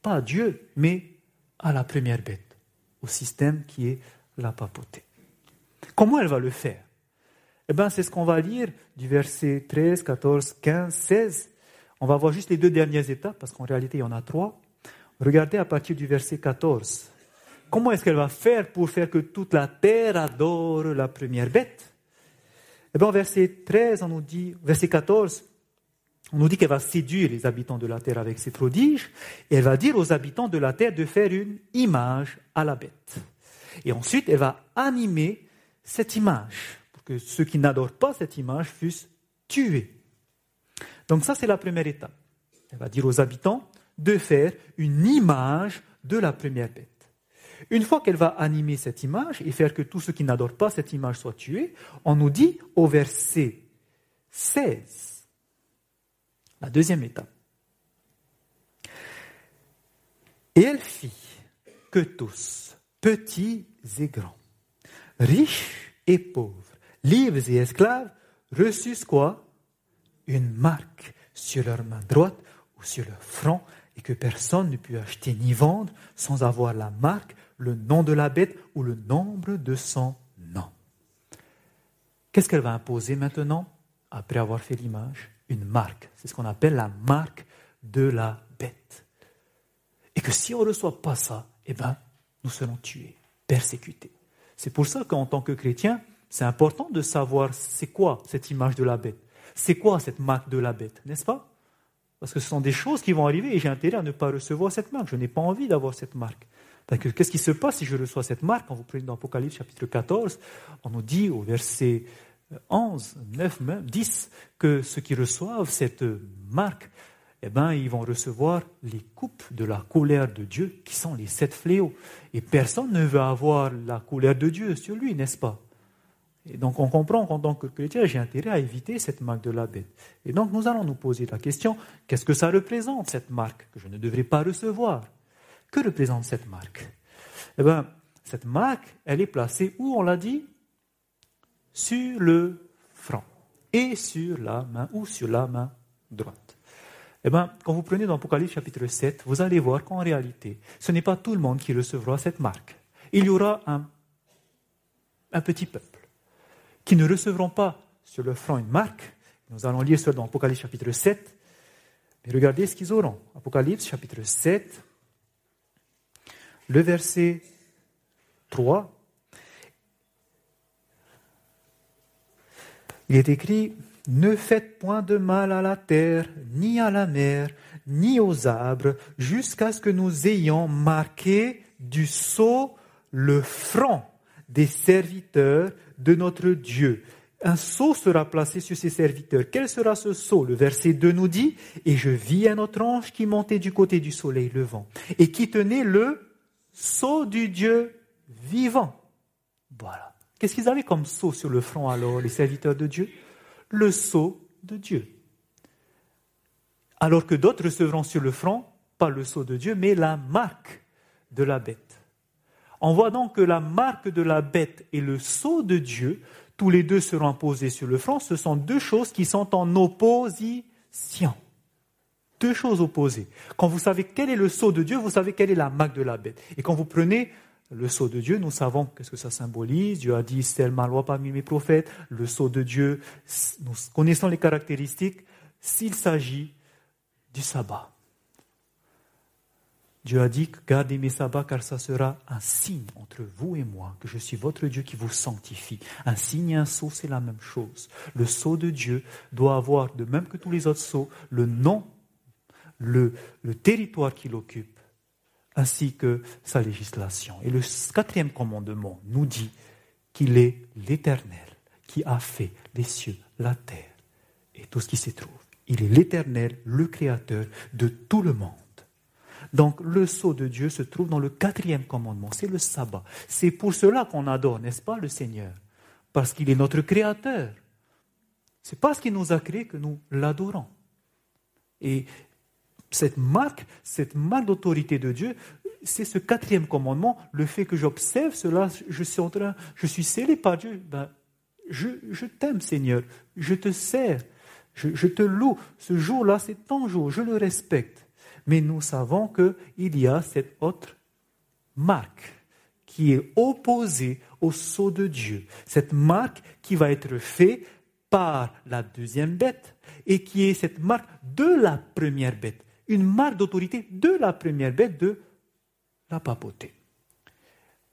Pas à Dieu, mais à la première bête, au système qui est la papauté. Comment elle va le faire? Eh bien, c'est ce qu'on va lire du verset 13, 14, 15, 16. On va voir juste les deux dernières étapes, parce qu'en réalité, il y en a trois. Regardez à partir du verset 14. Comment est-ce qu'elle va faire pour faire que toute la terre adore la première bête? Eh bien, verset 13, on nous dit, verset 14, on nous dit qu'elle va séduire les habitants de la terre avec ses prodiges, et elle va dire aux habitants de la terre de faire une image à la bête. Et ensuite, elle va animer cette image, pour que ceux qui n'adorent pas cette image fussent tués. Donc ça, c'est la première étape. Elle va dire aux habitants de faire une image de la première bête. Une fois qu'elle va animer cette image et faire que tous ceux qui n'adorent pas cette image soient tués, on nous dit au verset 16, la deuxième étape. Et elle fit que tous, petits et grands, riches et pauvres, libres et esclaves, reçussent quoi? Une marque sur leur main droite ou sur leur front, et que personne ne put acheter ni vendre sans avoir la marque, le nom de la bête ou le nombre de son nom. Qu'est-ce qu'elle va imposer maintenant, après avoir fait l'image? Une marque. C'est ce qu'on appelle la marque de la bête. Et que si on ne reçoit pas ça, eh bien, nous serons tués, persécutés. C'est pour ça qu'en tant que chrétien, c'est important de savoir c'est quoi cette image de la bête. C'est quoi cette marque de la bête, n'est-ce pas? Parce que ce sont des choses qui vont arriver et j'ai intérêt à ne pas recevoir cette marque. Je n'ai pas envie d'avoir cette marque. Qu'est-ce qui se passe si je reçois cette marque? Quand vous prenez dans Apocalypse chapitre 14, on nous dit au verset 11, 9, même 10, que ceux qui reçoivent cette marque, eh ben, ils vont recevoir les coupes de la colère de Dieu, qui sont les sept fléaux. Et personne ne veut avoir la colère de Dieu sur lui, n'est-ce pas? Et donc on comprend qu'en tant que chrétien, j'ai intérêt à éviter cette marque de la bête. Et donc nous allons nous poser la question, qu'est-ce que ça représente, cette marque, que je ne devrais pas recevoir? Que représente cette marque? Eh bien, cette marque, elle est placée où, on l'a dit? Sur le front et sur la main ou sur la main droite. Eh bien, quand vous prenez dans Apocalypse chapitre 7, vous allez voir qu'en réalité, ce n'est pas tout le monde qui recevra cette marque. Il y aura un, un petit peuple qui ne recevront pas sur le front une marque. Nous allons lire cela dans Apocalypse chapitre 7. Mais regardez ce qu'ils auront. Apocalypse chapitre 7, le verset 3. Il est écrit, ne faites point de mal à la terre, ni à la mer, ni aux arbres, jusqu'à ce que nous ayons marqué du sceau le front des serviteurs de notre Dieu. Un sceau sera placé sur ces serviteurs. Quel sera ce sceau? Le verset 2 nous dit, Et je vis un autre ange qui montait du côté du soleil levant, et qui tenait le sceau du Dieu vivant. Voilà. Qu'est-ce qu'ils avaient comme sceau sur le front alors, les serviteurs de Dieu? Le sceau de Dieu. Alors que d'autres recevront sur le front, pas le sceau de Dieu, mais la marque de la bête. On voit donc que la marque de la bête et le sceau de Dieu, tous les deux seront posés sur le front, ce sont deux choses qui sont en opposition. Deux choses opposées. Quand vous savez quel est le sceau de Dieu, vous savez quelle est la marque de la bête. Et quand vous prenez le sceau de Dieu, nous savons qu'est-ce que ça symbolise. Dieu a dit, c'est ma loi parmi mes prophètes. Le sceau de Dieu, nous connaissons les caractéristiques s'il s'agit du sabbat. Dieu a dit, gardez mes sabbats car ça sera un signe entre vous et moi, que je suis votre Dieu qui vous sanctifie. Un signe et un sceau, c'est la même chose. Le sceau de Dieu doit avoir, de même que tous les autres sceaux, le nom, le, le territoire qu'il occupe ainsi que sa législation. Et le quatrième commandement nous dit qu'il est l'Éternel qui a fait les cieux, la terre et tout ce qui s'y trouve. Il est l'Éternel, le Créateur de tout le monde. Donc le sceau de Dieu se trouve dans le quatrième commandement, c'est le sabbat. C'est pour cela qu'on adore, n'est-ce pas, le Seigneur? Parce qu'il est notre Créateur. C'est parce qu'il nous a créés que nous l'adorons. Et cette marque, cette marque d'autorité de Dieu, c'est ce quatrième commandement, le fait que j'observe cela, je suis en train, je suis scellé par Dieu. Ben, je, t'aime, Seigneur, je te sers, je, je te loue. Ce jour-là, c'est ton jour, je le respecte. Mais nous savons qu'il y a cette autre marque qui est opposée au sceau de Dieu. Cette marque qui va être faite par la deuxième bête et qui est cette marque de la première bête une marque d'autorité de la première bête de la papauté.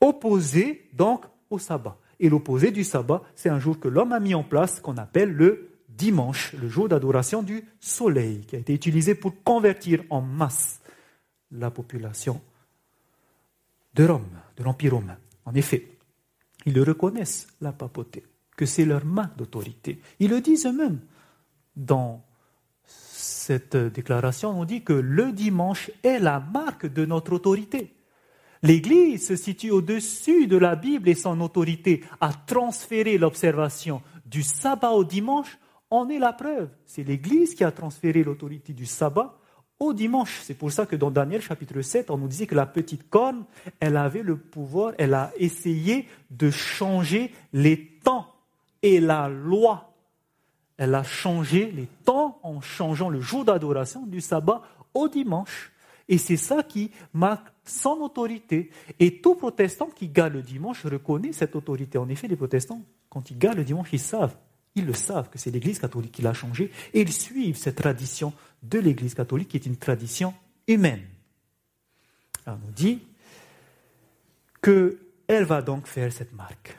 Opposé donc au sabbat. Et l'opposé du sabbat, c'est un jour que l'homme a mis en place qu'on appelle le dimanche, le jour d'adoration du soleil, qui a été utilisé pour convertir en masse la population de Rome, de l'Empire romain. En effet, ils le reconnaissent, la papauté, que c'est leur marque d'autorité. Ils le disent eux-mêmes dans cette déclaration nous dit que le dimanche est la marque de notre autorité. L'Église se situe au-dessus de la Bible et son autorité à transférer l'observation du sabbat au dimanche en est la preuve. C'est l'Église qui a transféré l'autorité du sabbat au dimanche. C'est pour ça que dans Daniel chapitre 7, on nous disait que la petite corne, elle avait le pouvoir, elle a essayé de changer les temps et la loi. Elle a changé les temps en changeant le jour d'adoration du sabbat au dimanche. Et c'est ça qui marque son autorité. Et tout protestant qui garde le dimanche reconnaît cette autorité. En effet, les protestants, quand ils gardent le dimanche, ils savent, ils le savent que c'est l'Église catholique qui l'a changé. Et ils suivent cette tradition de l'Église catholique qui est une tradition humaine. on nous dit qu'elle va donc faire cette marque.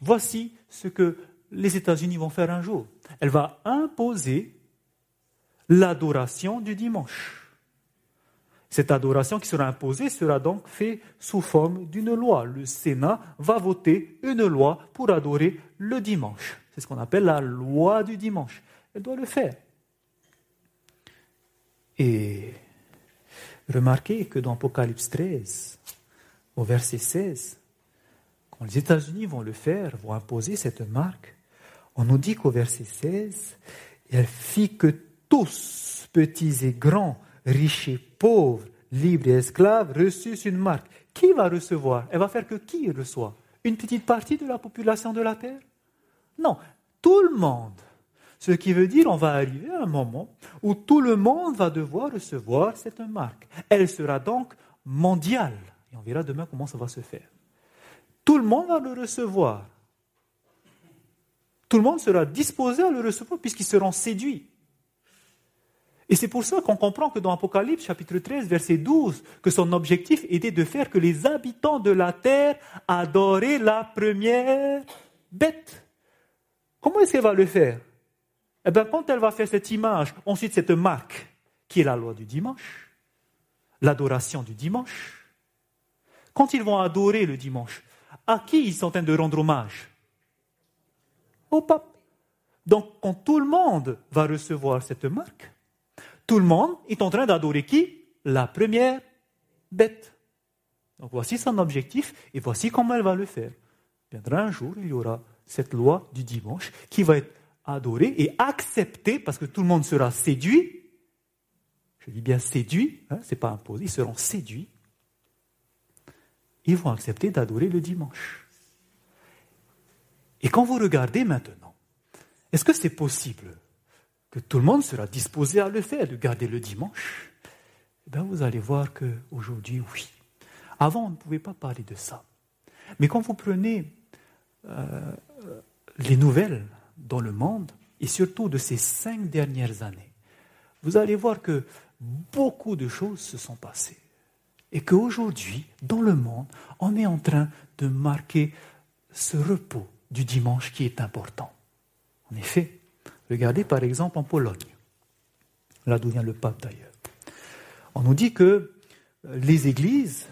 Voici ce que les États-Unis vont faire un jour. Elle va imposer l'adoration du dimanche. Cette adoration qui sera imposée sera donc faite sous forme d'une loi. Le Sénat va voter une loi pour adorer le dimanche. C'est ce qu'on appelle la loi du dimanche. Elle doit le faire. Et remarquez que dans Apocalypse 13, au verset 16, quand les États-Unis vont le faire, vont imposer cette marque, on nous dit qu'au verset 16, elle fit que tous, petits et grands, riches et pauvres, libres et esclaves, reçussent une marque. Qui va recevoir? Elle va faire que qui reçoit? Une petite partie de la population de la terre? Non, tout le monde. Ce qui veut dire on va arriver à un moment où tout le monde va devoir recevoir cette marque. Elle sera donc mondiale. Et on verra demain comment ça va se faire. Tout le monde va le recevoir. Tout le monde sera disposé à le recevoir puisqu'ils seront séduits. Et c'est pour ça qu'on comprend que dans Apocalypse chapitre 13, verset 12, que son objectif était de faire que les habitants de la terre adoraient la première bête. Comment est-ce qu'elle va le faire? Eh bien, quand elle va faire cette image, ensuite cette marque, qui est la loi du dimanche, l'adoration du dimanche, quand ils vont adorer le dimanche, à qui ils sont en train de rendre hommage? Donc, quand tout le monde va recevoir cette marque, tout le monde est en train d'adorer qui? La première bête. Donc voici son objectif et voici comment elle va le faire. Viendra un jour, il y aura cette loi du dimanche qui va être adorée et acceptée parce que tout le monde sera séduit. Je dis bien séduit, hein, ce n'est pas imposé, ils seront séduits. Ils vont accepter d'adorer le dimanche. Et quand vous regardez maintenant, est-ce que c'est possible que tout le monde sera disposé à le faire, de garder le dimanche, eh bien vous allez voir qu'aujourd'hui, oui. Avant, on ne pouvait pas parler de ça. Mais quand vous prenez euh, les nouvelles dans le monde, et surtout de ces cinq dernières années, vous allez voir que beaucoup de choses se sont passées. Et qu'aujourd'hui, dans le monde, on est en train de marquer ce repos du dimanche qui est important. En effet, Regardez par exemple en Pologne, là d'où vient le pape d'ailleurs. On nous dit que euh, les églises,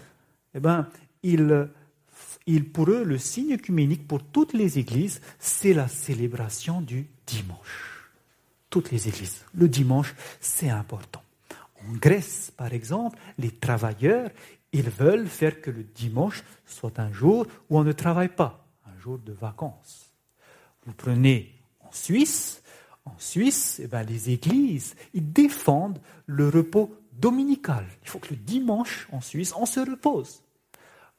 eh ben, ils, pour eux, le signe œcuménique pour toutes les églises, c'est la célébration du dimanche. Toutes les églises. Le dimanche, c'est important. En Grèce, par exemple, les travailleurs, ils veulent faire que le dimanche soit un jour où on ne travaille pas, un jour de vacances. Vous prenez en Suisse, en Suisse, eh ben, les églises, ils défendent le repos dominical. Il faut que le dimanche, en Suisse, on se repose.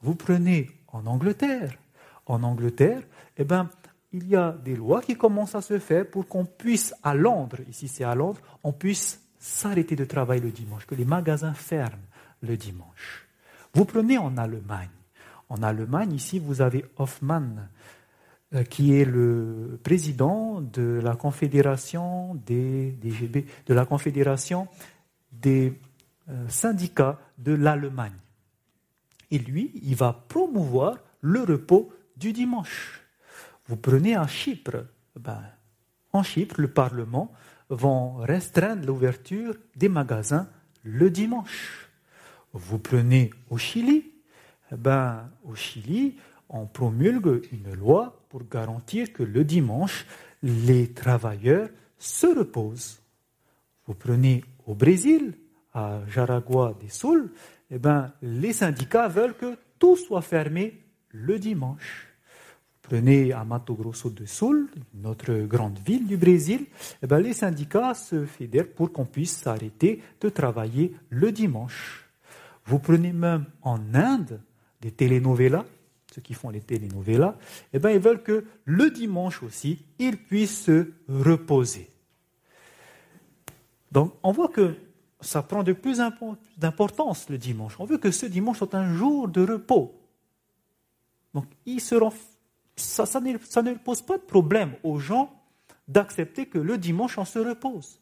Vous prenez en Angleterre. En Angleterre, eh ben, il y a des lois qui commencent à se faire pour qu'on puisse, à Londres, ici c'est à Londres, on puisse s'arrêter de travailler le dimanche, que les magasins ferment le dimanche. Vous prenez en Allemagne. En Allemagne, ici, vous avez Hoffmann, euh, qui est le président de la confédération des, de la confédération des euh, syndicats de l'Allemagne. Et lui, il va promouvoir le repos du dimanche. Vous prenez à Chypre, ben, en Chypre, le Parlement va restreindre l'ouverture des magasins le dimanche. Vous prenez au Chili, ben, au Chili, on promulgue une loi pour garantir que le dimanche, les travailleurs se reposent. Vous prenez au Brésil, à Jaraguá des Sul, eh ben, les syndicats veulent que tout soit fermé le dimanche. Vous Prenez à Mato Grosso do Sul, notre grande ville du Brésil, eh ben, les syndicats se fédèrent pour qu'on puisse s'arrêter de travailler le dimanche. Vous prenez même en Inde des telenovelas, ceux qui font les telenovelas, eh ben, ils veulent que le dimanche aussi, ils puissent se reposer. Donc on voit que ça prend de plus d'importance le dimanche. On veut que ce dimanche soit un jour de repos. Donc ils seront ça, ne, pose pas de problème aux gens d'accepter que le dimanche on se repose.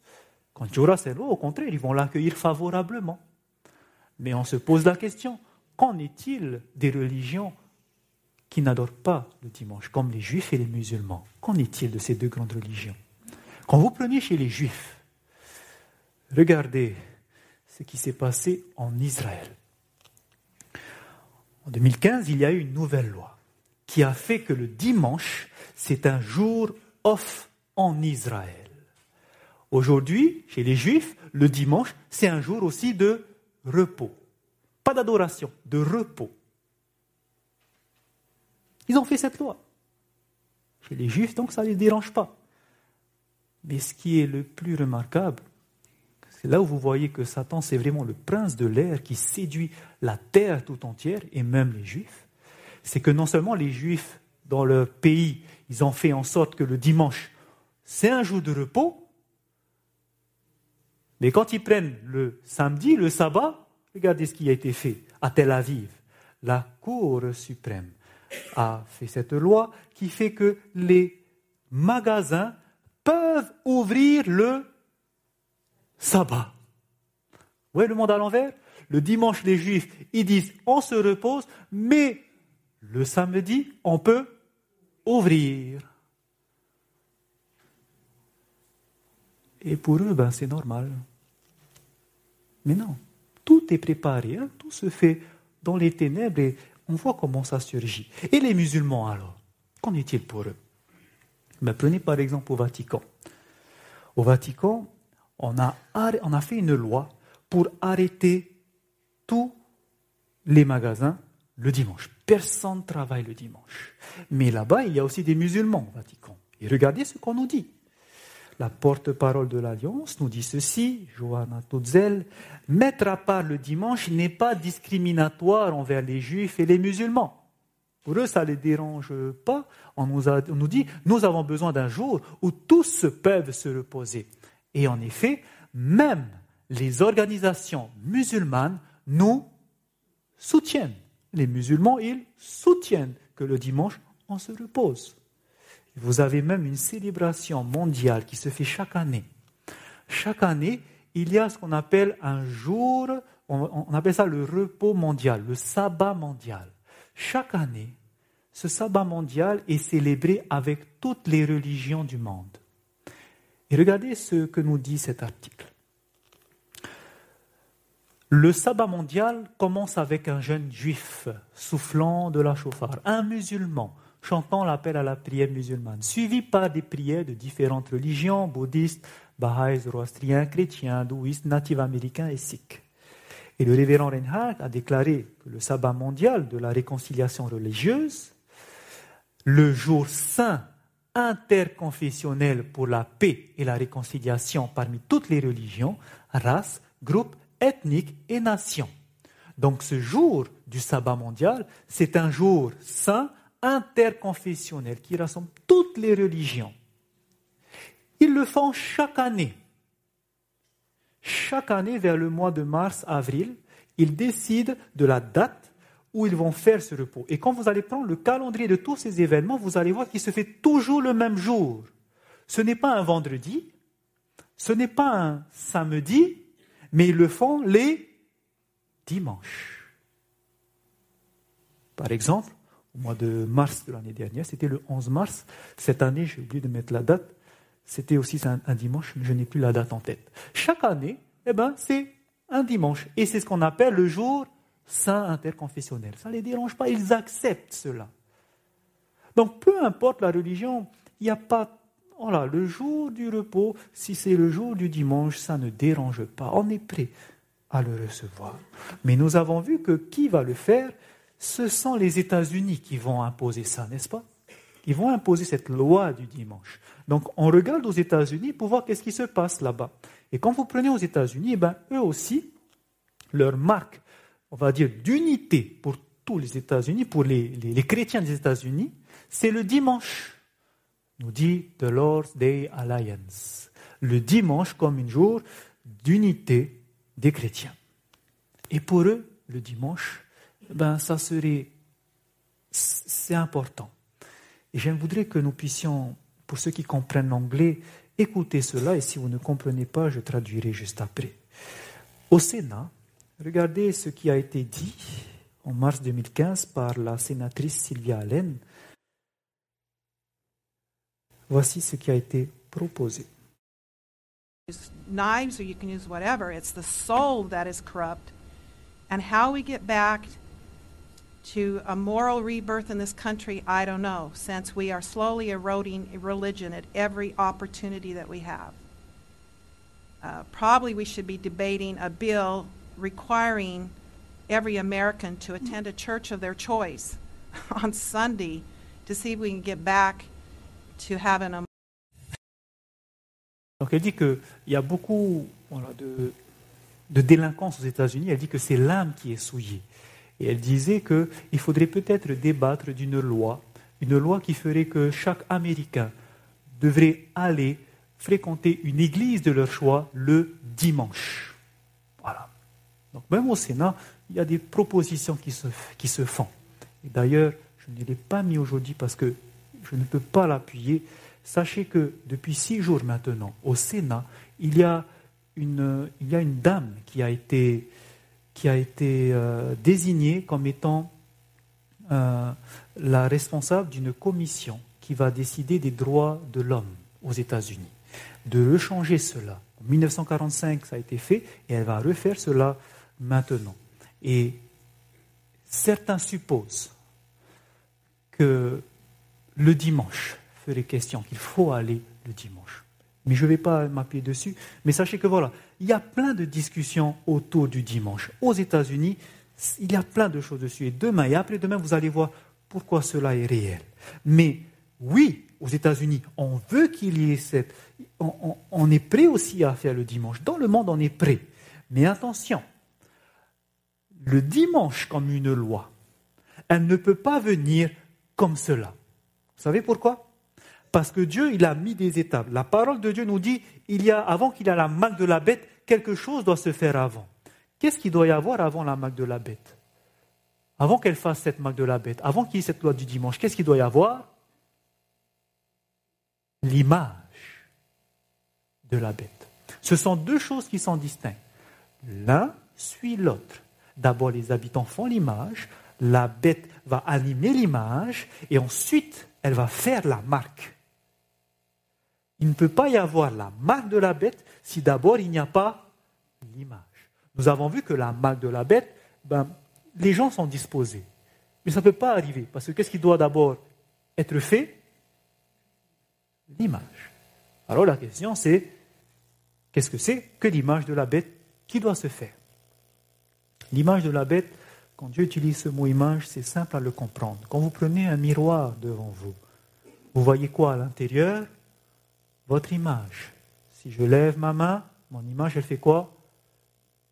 Quand il y aura loi, au contraire, ils vont l'accueillir favorablement. Mais on se pose la question, qu'en est-il des religions qui n'adorent pas le dimanche, comme les juifs et les musulmans? Qu'en est-il de ces deux grandes religions? Quand vous prenez chez les juifs, regardez ce qui s'est passé en Israël. En 2015, il y a eu une nouvelle loi qui a fait que le dimanche, c'est un jour off en Israël. Aujourd'hui, chez les Juifs, le dimanche, c'est un jour aussi de repos. Pas d'adoration, de repos. Ils ont fait cette loi. Chez les Juifs, donc ça ne les dérange pas. Mais ce qui est le plus remarquable, c'est là où vous voyez que Satan, c'est vraiment le prince de l'air qui séduit la terre tout entière, et même les Juifs c'est que non seulement les Juifs dans leur pays, ils ont fait en sorte que le dimanche, c'est un jour de repos, mais quand ils prennent le samedi, le sabbat, regardez ce qui a été fait à Tel Aviv. La Cour suprême a fait cette loi qui fait que les magasins peuvent ouvrir le sabbat. Vous voyez le monde à l'envers? Le dimanche, les Juifs, ils disent on se repose, mais le samedi, on peut ouvrir. Et pour eux, ben, c'est normal. Mais non, tout est préparé, hein. tout se fait dans les ténèbres et on voit comment ça surgit. Et les musulmans alors, qu'en est-il pour eux? Ben, Prenez par exemple au Vatican. Au Vatican, on a, on a fait une loi pour arrêter tous les magasins le dimanche. Personne ne travaille le dimanche. Mais là-bas, il y a aussi des musulmans au Vatican. Et regardez ce qu'on nous dit. La porte-parole de l'Alliance nous dit ceci, Johanna Tutzel, mettre à part le dimanche n'est pas discriminatoire envers les juifs et les musulmans. Pour eux, ça ne les dérange pas. On nous, on nous dit, nous avons besoin d'un jour où tous peuvent se reposer. Et en effet, même les organisations musulmanes nous soutiennent les musulmans, ils soutiennent que le dimanche, on se repose. Vous avez même une célébration mondiale qui se fait chaque année. Chaque année, il y a ce qu'on appelle un jour, on, appelle ça le repos mondial, le sabbat mondial. Chaque année, ce sabbat mondial est célébré avec toutes les religions du monde. Et regardez ce que nous dit cet article. Le sabbat mondial commence avec un jeune juif soufflant de la chauffard, un musulman chantant l'appel à la prière musulmane, suivi par des prières de différentes religions, bouddhistes, baha'is, zoroastriens, chrétiens, hindouistes, natifs américains et sikhs. Et le révérend Reinhardt a déclaré que le sabbat mondial de la réconciliation religieuse, le jour saint interconfessionnel pour la paix et la réconciliation parmi toutes les religions, races, groupes ethnique et nation. Donc ce jour du sabbat mondial, c'est un jour saint interconfessionnel qui rassemble toutes les religions. Ils le font chaque année. Chaque année, vers le mois de mars-avril, ils décident de la date où ils vont faire ce repos. Et quand vous allez prendre le calendrier de tous ces événements, vous allez voir qu'il se fait toujours le même jour. Ce n'est pas un vendredi, ce n'est pas un samedi, mais ils le font les dimanches. Par exemple, au mois de mars de l'année dernière, c'était le 11 mars. Cette année, j'ai oublié de mettre la date. C'était aussi un, dimanche, mais je n'ai plus la date en tête. Chaque année, eh ben, c'est un dimanche. Et c'est ce qu'on appelle le jour saint interconfessionnel. Ça ne les dérange pas, ils acceptent cela. Donc, peu importe la religion, il n'y a pas voilà, le jour du repos, si c'est le jour du dimanche, ça ne dérange pas. On est prêt à le recevoir. Mais nous avons vu que qui va le faire? Ce sont les États-Unis qui vont imposer ça, n'est-ce pas? Ils vont imposer cette loi du dimanche. Donc on regarde aux États-Unis pour voir qu'est-ce qui se passe là-bas. Et quand vous prenez aux États-Unis, eh ben, eux aussi, leur marque, on va dire, d'unité pour tous les États-Unis, pour les, les chrétiens des États-Unis, c'est le dimanche, nous dit The Lord's Day Alliance. Le dimanche comme un jour d'unité des chrétiens. Et pour eux, le dimanche, ben, ça serait, c'est important. Et je voudrais que nous puissions, pour ceux qui comprennent l'anglais, écouter cela, et si vous ne comprenez pas, je traduirai juste après. Au Sénat, regardez ce qui a été dit en mars 2015 par la sénatrice Sylvia Allen. Voici ce qui a été proposé. Knives, or you can use whatever. It's the soul that is corrupt. And how we get to a moral rebirth in this country, I don't know, since we are slowly eroding religion at every opportunity that we have. Uh, probably we should be debating a bill requiring every American to attend a church of their choice on Sunday to see if we can get back to having a Donc elle dit qu'il y a beaucoup voilà, de, de délinquance aux États-Unis. Elle dit que c'est l'âme qui est souillée. Et elle disait qu'il faudrait peut-être débattre d'une loi, une loi qui ferait que chaque Américain devrait aller fréquenter une église de leur choix le dimanche. Voilà. Donc même au Sénat, il y a des propositions qui se, font. Et d'ailleurs, je ne l'ai pas mis aujourd'hui parce que je ne peux pas l'appuyer. Sachez que depuis six jours maintenant, au Sénat, il y a une dame qui a été qui a été euh, désignée comme étant euh, la responsable d'une commission qui va décider des droits de l'homme aux États-Unis. De rechanger cela. En 1945, ça a été fait et elle va refaire cela maintenant. Et certains supposent que le dimanche ferait question, qu'il faut aller le dimanche. Mais je ne vais pas m'appuyer dessus. Mais sachez que voilà, il y a plein de discussions autour du dimanche. Aux États-Unis, il y a plein de choses dessus. Et demain et après-demain, vous allez voir pourquoi cela est réel. Mais oui, aux États-Unis, on veut qu'il y ait cette... On, on, est prêt aussi à faire le dimanche. Dans le monde, on est prêt. Mais attention, le dimanche comme une loi, elle ne peut pas venir comme cela. Vous savez pourquoi? Parce que Dieu, il a mis des étapes. La parole de Dieu nous dit, il y a, avant qu'il y ait la marque de la bête, quelque chose doit se faire avant. Qu'est-ce qu'il doit y avoir avant la marque de la bête? Avant qu'elle fasse cette marque de la bête, avant qu'il y ait cette loi du dimanche, qu'est-ce qu'il doit y avoir? L'image de la bête. Ce sont deux choses qui sont distinctes. L'un suit l'autre. D'abord, les habitants font l'image, la bête va animer l'image, et ensuite, elle va faire la marque. Il ne peut pas y avoir la marque de la bête si d'abord il n'y a pas l'image. Nous avons vu que la marque de la bête, ben, les gens sont disposés. Mais ça ne peut pas arriver, parce que qu'est-ce qui doit d'abord être fait? L'image. Alors la question c'est, qu'est-ce que c'est que l'image de la bête qui doit se faire? L'image de la bête, quand Dieu utilise ce mot image, c'est simple à le comprendre. Quand vous prenez un miroir devant vous, vous voyez quoi à l'intérieur? Votre image. Si je lève ma main, mon image, elle fait quoi?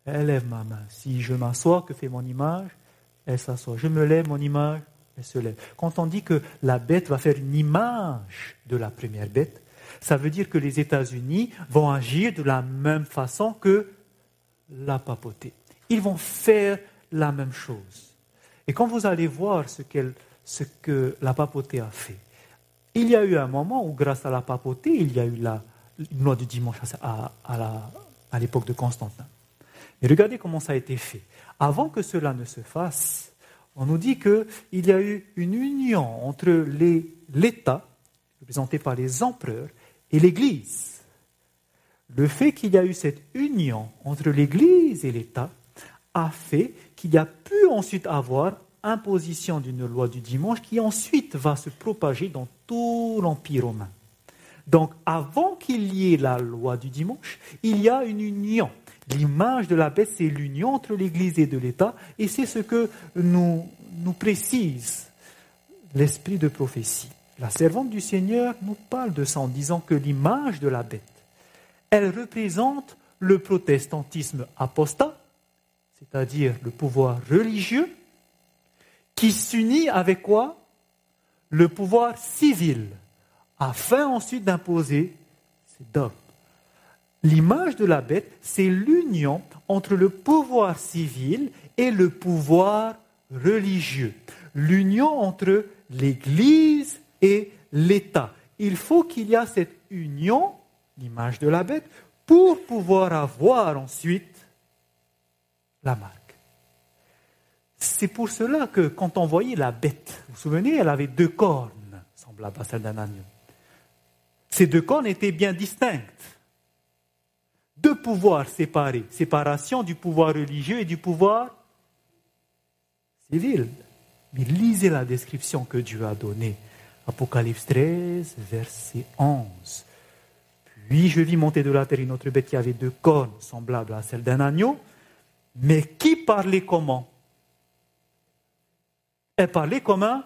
Elle lève ma main. Si je m'assois, que fait mon image? Elle s'assoit. Je me lève, mon image, elle se lève. Quand on dit que la bête va faire une image de la première bête, ça veut dire que les États-Unis vont agir de la même façon que la papauté. Ils vont faire la même chose. Et quand vous allez voir ce, ce que la papauté a fait, il y a eu un moment où, grâce à la papauté, il y a eu la loi du dimanche à, l'époque de Constantin. Mais regardez comment ça a été fait. Avant que cela ne se fasse, on nous dit qu'il y a eu une union entre l'État, représenté par les empereurs, et l'Église. Le fait qu'il y a eu cette union entre l'Église et l'État a fait qu'il y a pu ensuite avoir imposition d'une loi du dimanche qui ensuite va se propager dans tout l'Empire romain. Donc avant qu'il y ait la loi du dimanche, il y a une union. L'image de la bête, c'est l'union entre l'Église et de l'État, et c'est ce que nous, précise l'esprit de prophétie. La servante du Seigneur nous parle de ça en disant que l'image de la bête, elle représente le protestantisme apostat, c'est-à-dire le pouvoir religieux, qui s'unit avec quoi? Le pouvoir civil, afin ensuite d'imposer ses dogmes. L'image de la bête, c'est l'union entre le pouvoir civil et le pouvoir religieux. L'union entre l'Église et l'État. Il faut qu'il y ait cette union, l'image de la bête, pour pouvoir avoir ensuite la marque. C'est pour cela que quand on voyait la bête, vous vous souvenez, elle avait deux cornes, semblables à celles d'un agneau. Ces deux cornes étaient bien distinctes deux pouvoirs séparés, séparation du pouvoir religieux et du pouvoir civil. Mais lisez la description que Dieu a donnée. Apocalypse 13, verset 11. Puis je vis monter de la terre une autre bête qui avait deux cornes semblables à celles d'un agneau, mais qui parlait comment? Elle parlait comme un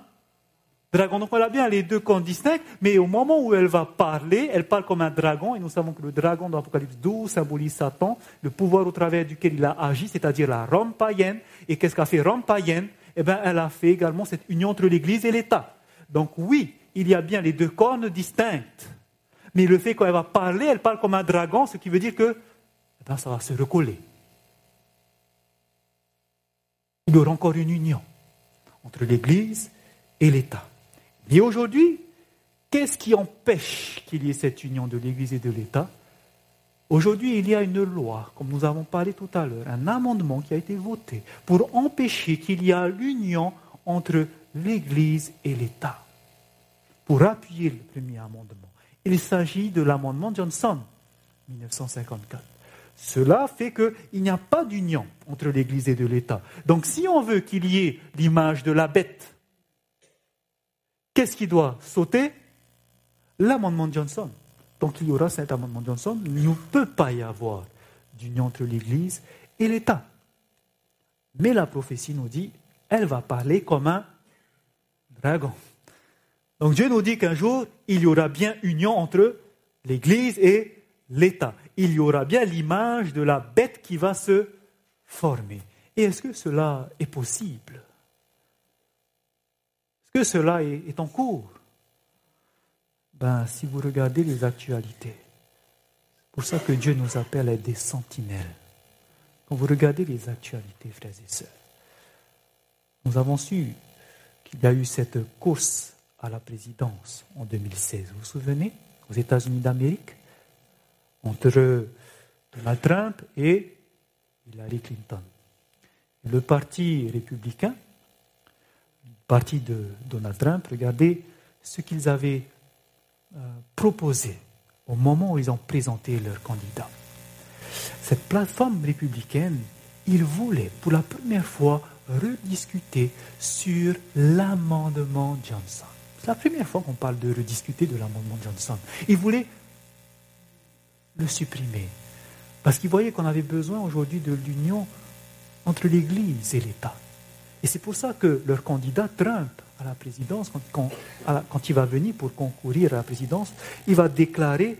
dragon. Donc on a bien les deux cornes distincts, mais au moment où elle va parler, elle parle comme un dragon, et nous savons que le dragon dans l'Apocalypse 12 symbolise Satan, le pouvoir au travers duquel il a agi, c'est-à-dire la Rome païenne. Et qu'est-ce qu'a fait Rome païenne? Eh bien, elle a fait également cette union entre l'Église et l'État. Donc oui, il y a bien les deux cornes distinctes. Mais le fait qu'elle va parler, elle parle comme un dragon, ce qui veut dire que eh bien, ça va se recoller. Il y aura encore une union entre l'Église et l'État. Et aujourd'hui, qu'est-ce qui empêche qu'il y ait cette union de l'Église et de l'État? Aujourd'hui, il y a une loi, comme nous avons parlé tout à l'heure, un amendement qui a été voté pour empêcher qu'il y ait l'union entre l'Église et l'État, pour appuyer le premier amendement. Il s'agit de l'amendement Johnson, 1954. Cela fait qu'il n'y a pas d'union entre l'Église et de l'État. Donc si on veut qu'il y ait l'image de la bête Qu'est-ce qui doit sauter? L'amendement Johnson. Donc il y aura cet amendement Johnson. Il ne peut pas y avoir d'union entre l'Église et l'État. Mais la prophétie nous dit, elle va parler comme un dragon. Donc Dieu nous dit qu'un jour, il y aura bien union entre l'Église et l'État. Il y aura bien l'image de la bête qui va se former. Et est-ce que cela est possible? Que cela est, en cours? Ben, Si vous regardez les actualités, c'est pour ça que Dieu nous appelle à être des sentinelles. Quand vous regardez les actualités, frères et sœurs, nous avons su qu'il y a eu cette course à la présidence en 2016. Vous vous souvenez? Aux États-Unis d'Amérique, entre Donald Trump et Hillary Clinton. Le parti républicain parti de Donald Trump, regardez ce qu'ils avaient euh, proposé au moment où ils ont présenté leur candidat. Cette plateforme républicaine, ils voulaient pour la première fois rediscuter sur l'amendement Johnson. C'est la première fois qu'on parle de rediscuter de l'amendement Johnson. Ils voulaient le supprimer parce qu'ils voyaient qu'on avait besoin aujourd'hui de l'union entre l'Église et l'État. Et c'est pour ça que leur candidat Trump à la présidence, quand, il va venir pour concourir à la présidence, il va déclarer,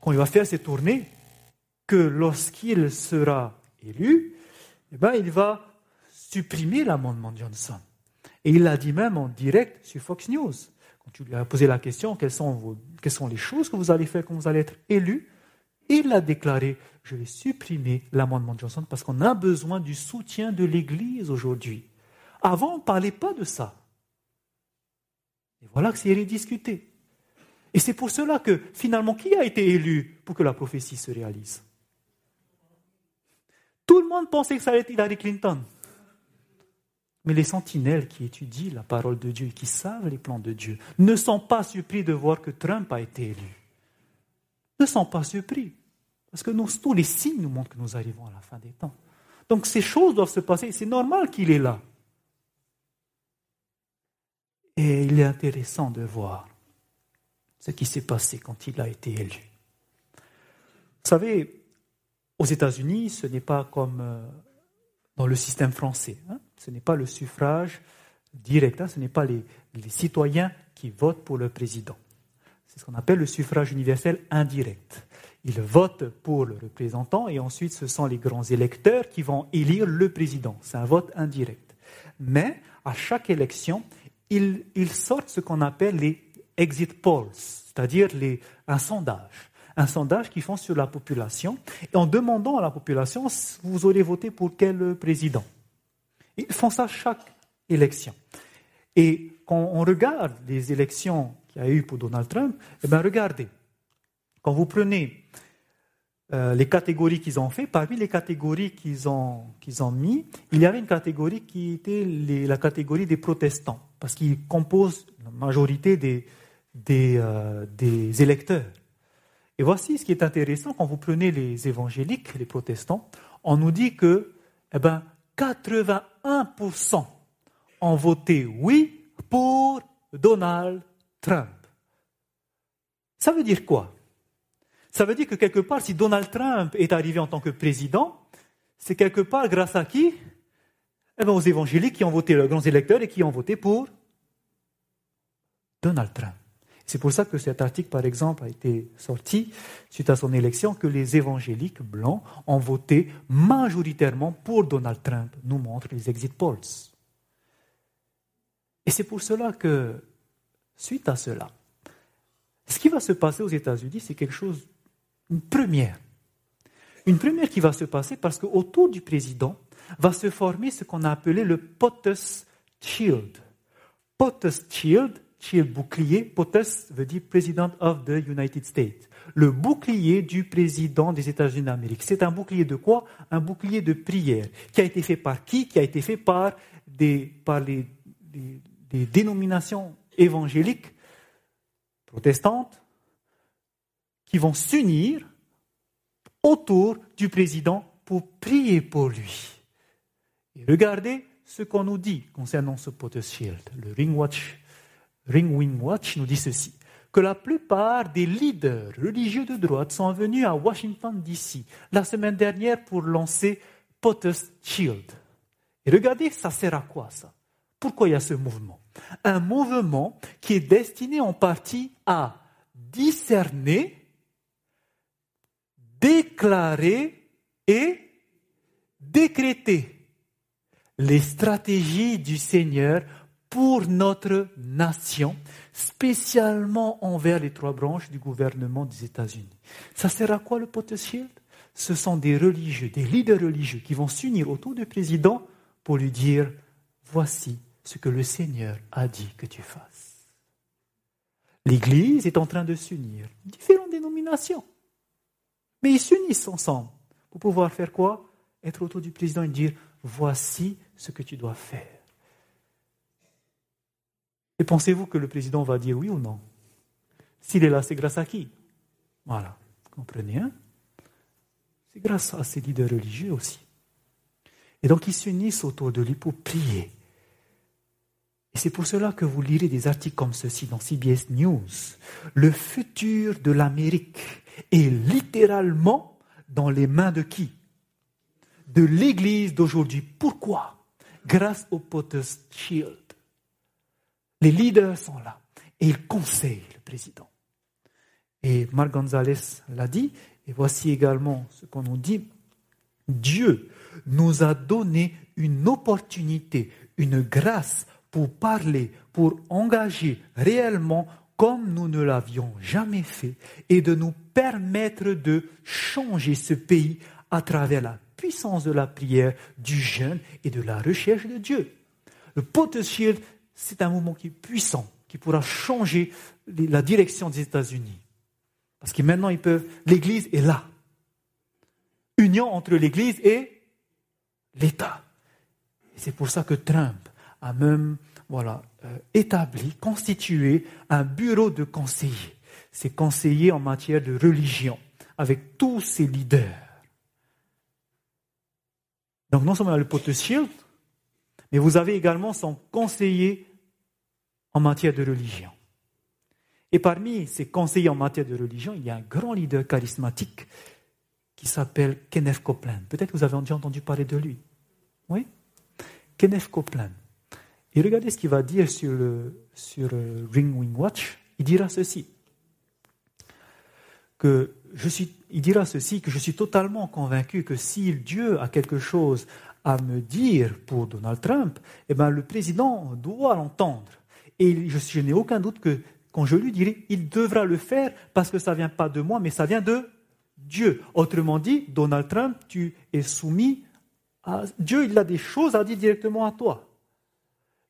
quand il va faire ses tournées, que lorsqu'il sera élu, eh ben, il va supprimer l'amendement Johnson. Et il l'a dit même en direct sur Fox News. Tu lui as posé la question, quelles sont, les choses que vous allez faire quand vous allez être élu, il a déclaré, je vais supprimer l'amendement Johnson parce qu'on a besoin du soutien de l'Église aujourd'hui. Avant, on ne parlait pas de ça. Et voilà que c'est discuté. Et c'est pour cela que finalement, qui a été élu pour que la prophétie se réalise? Tout le monde pensait que ça allait être Hillary Clinton. Mais les sentinelles qui étudient la parole de Dieu et qui savent les plans de Dieu ne sont pas surpris de voir que Trump a été élu. Ne sont pas surpris. Parce que tous les signes nous montrent que nous arrivons à la fin des temps. Donc ces choses doivent se passer. C'est normal qu'il est là. Et il est intéressant de voir ce qui s'est passé quand il a été élu. Vous savez, aux États-Unis, ce n'est pas comme euh, dans le système français. Hein. Ce n'est pas le suffrage direct. Hein. ce n'est pas les, citoyens qui votent pour le président. C'est ce qu'on appelle le suffrage universel indirect. Ils votent pour le représentant et ensuite ce sont les grands électeurs qui vont élire le président. C'est un vote indirect. Mais à chaque élection, ils, sortent ce qu'on appelle les exit polls, c'est-à-dire un sondage. Un sondage qu'ils font sur la population et en demandant à la population, vous aurez voté pour quel président? Ils font ça chaque élection. Et quand on regarde les élections qu'il y a eu pour Donald Trump, eh bien regardez, quand vous prenez euh, les catégories qu'ils ont fait, parmi les catégories qu'ils ont, qu'ils ont mis, il y avait une catégorie qui était la catégorie des protestants, parce qu'ils composent la majorité des, euh, des, électeurs. Et voici ce qui est intéressant, quand vous prenez les évangéliques, les protestants, on nous dit que eh ben, 81% ont voté oui pour Donald Trump. Ça veut dire quoi? Ça veut dire que quelque part, si Donald Trump est arrivé en tant que président, c'est quelque part grâce à qui? Eh bien, Aux évangéliques qui ont voté, les grands électeurs, et qui ont voté pour Donald Trump. C'est pour ça que cet article, par exemple, a été sorti suite à son élection, que les évangéliques blancs ont voté majoritairement pour Donald Trump, nous montrent les exit polls. Et c'est pour cela que, suite à cela, ce qui va se passer aux États-Unis, c'est quelque chose une première. Une première qui va se passer parce qu'autour du président va se former ce qu'on a appelé le POTUS Shield. POTUS Shield, shield bouclier, POTUS veut dire President of the United States. Le bouclier du président des États-Unis d'Amérique. C'est un bouclier de quoi? Un bouclier de prière. Qui a été fait par qui? Qui a été fait par, des, par les, des dénominations évangéliques protestantes, qui vont s'unir autour du président pour prier pour lui. Et regardez ce qu'on nous dit concernant ce Shield. Le Ring Watch, Ring Wing Watch nous dit ceci que la plupart des leaders religieux de droite sont venus à Washington, D.C. la semaine dernière pour lancer Potter's Shield. Et regardez, ça sert à quoi ça? Pourquoi il y a ce mouvement? Un mouvement qui est destiné en partie à discerner déclarer et décréter les stratégies du Seigneur pour notre nation, spécialement envers les trois branches du gouvernement des États-Unis. Ça sert à quoi le potentiel? Ce sont des religieux, des leaders religieux qui vont s'unir autour du président pour lui dire, voici ce que le Seigneur a dit que tu fasses. L'Église est en train de s'unir, différentes dénominations. Mais ils s'unissent ensemble pour pouvoir faire quoi? Être autour du président et dire voici ce que tu dois faire. Et pensez-vous que le président va dire oui ou non? S'il est là, c'est grâce à qui? Voilà, comprenez hein? C'est grâce à ses leaders religieux aussi. Et donc ils s'unissent autour de lui pour prier. Et c'est pour cela que vous lirez des articles comme ceci dans CBS News. Le futur de l'Amérique est littéralement dans les mains de qui? De l'Église d'aujourd'hui. Pourquoi? Grâce au Potter's Shield. Les leaders sont là et ils conseillent le président. Et Marc Gonzalez l'a dit, et voici également ce qu'on nous dit. Dieu nous a donné une opportunité, une grâce pour parler, pour engager réellement comme nous ne l'avions jamais fait et de nous permettre de changer ce pays à travers la puissance de la prière, du jeûne et de la recherche de Dieu. Le potentiel, c'est un mouvement qui est puissant, qui pourra changer la direction des États-Unis. Parce que maintenant, ils peuvent, l'Église est là. Union entre l'Église et l'État. C'est pour ça que Trump a même euh, établi, constitué un bureau de conseillers. C'est conseiller en matière de religion, avec tous ses leaders. Donc non seulement le potentiel, mais vous avez également son conseiller en matière de religion. Et parmi ces conseillers en matière de religion, il y a un grand leader charismatique qui s'appelle Kenneth Copeland. Peut-être que vous avez déjà entendu parler de lui. Oui? Kenneth Copeland. Et regardez ce qu'il va dire sur, le, euh, Ring Wing Watch. Il dira ceci. Que je suis, il dira ceci, que je suis totalement convaincu que si Dieu a quelque chose à me dire pour Donald Trump, eh ben, le président doit l'entendre. Et je, n'ai aucun doute que quand je lui dirai, il devra le faire parce que ça ne vient pas de moi, mais ça vient de Dieu. Autrement dit, Donald Trump, tu es soumis à Dieu, il a des choses à dire directement à toi.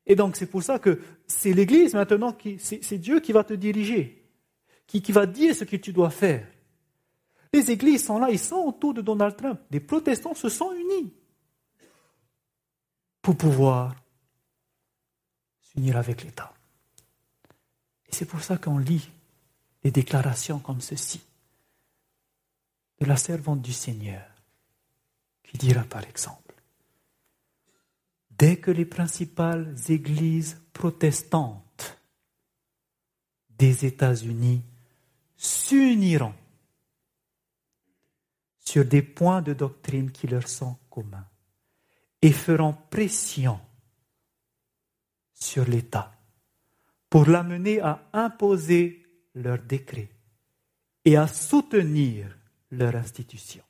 Et donc c'est pour ça que c'est l'Église maintenant, qui, c'est, Dieu qui va te diriger, qui, qui va dire ce que tu dois faire. Les églises sont là, ils sont autour de Donald Trump. Les protestants se sont unis pour pouvoir s'unir avec l'État. Et c'est pour ça qu'on lit des déclarations comme ceci. De la servante du Seigneur qui dira par exemple, dès que les principales églises protestantes des États-Unis s'uniront sur des points de doctrine qui leur sont communs et feront pression sur l'État pour l'amener à imposer leurs décrets et à soutenir leur institution.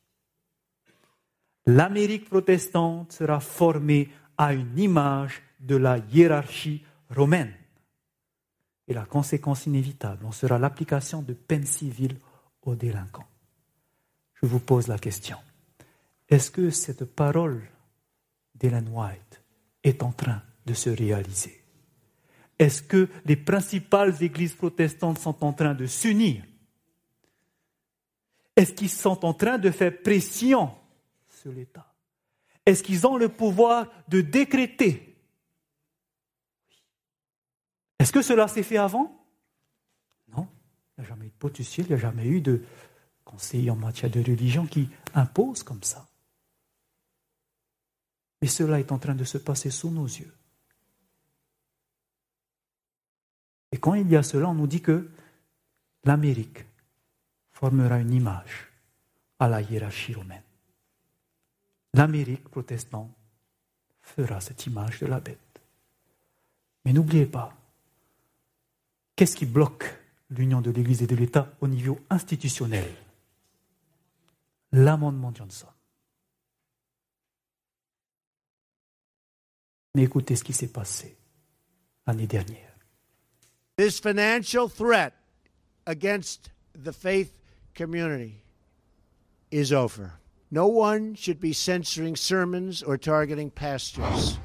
L'Amérique protestante sera formée à une image de la hiérarchie romaine. Et la conséquence inévitable en sera l'application de peines civiles aux délinquants. Je vous pose la question. Est-ce que cette parole d'Ellen White est en train de se réaliser? Est-ce que les principales églises protestantes sont en train de s'unir? Est-ce qu'ils sont en train de faire pression sur l'État? Est-ce qu'ils ont le pouvoir de décréter? Est-ce que cela s'est fait avant? Non. Il n'y a jamais eu de pot il n'y a jamais eu de conseiller en matière de religion qui impose comme ça. Mais cela est en train de se passer sous nos yeux. Et quand il y a cela, on nous dit que l'Amérique formera une image à la hiérarchie romaine. L'Amérique protestante fera cette image de la bête. Mais n'oubliez pas, qu'est-ce qui bloque l'union de l'Église et de l'État au niveau institutionnel? L'amendement Johnson. Mais écoutez ce qui s'est passé l'année dernière. This financial threat against the faith community is over. No one should be censoring sermons or targeting pastors.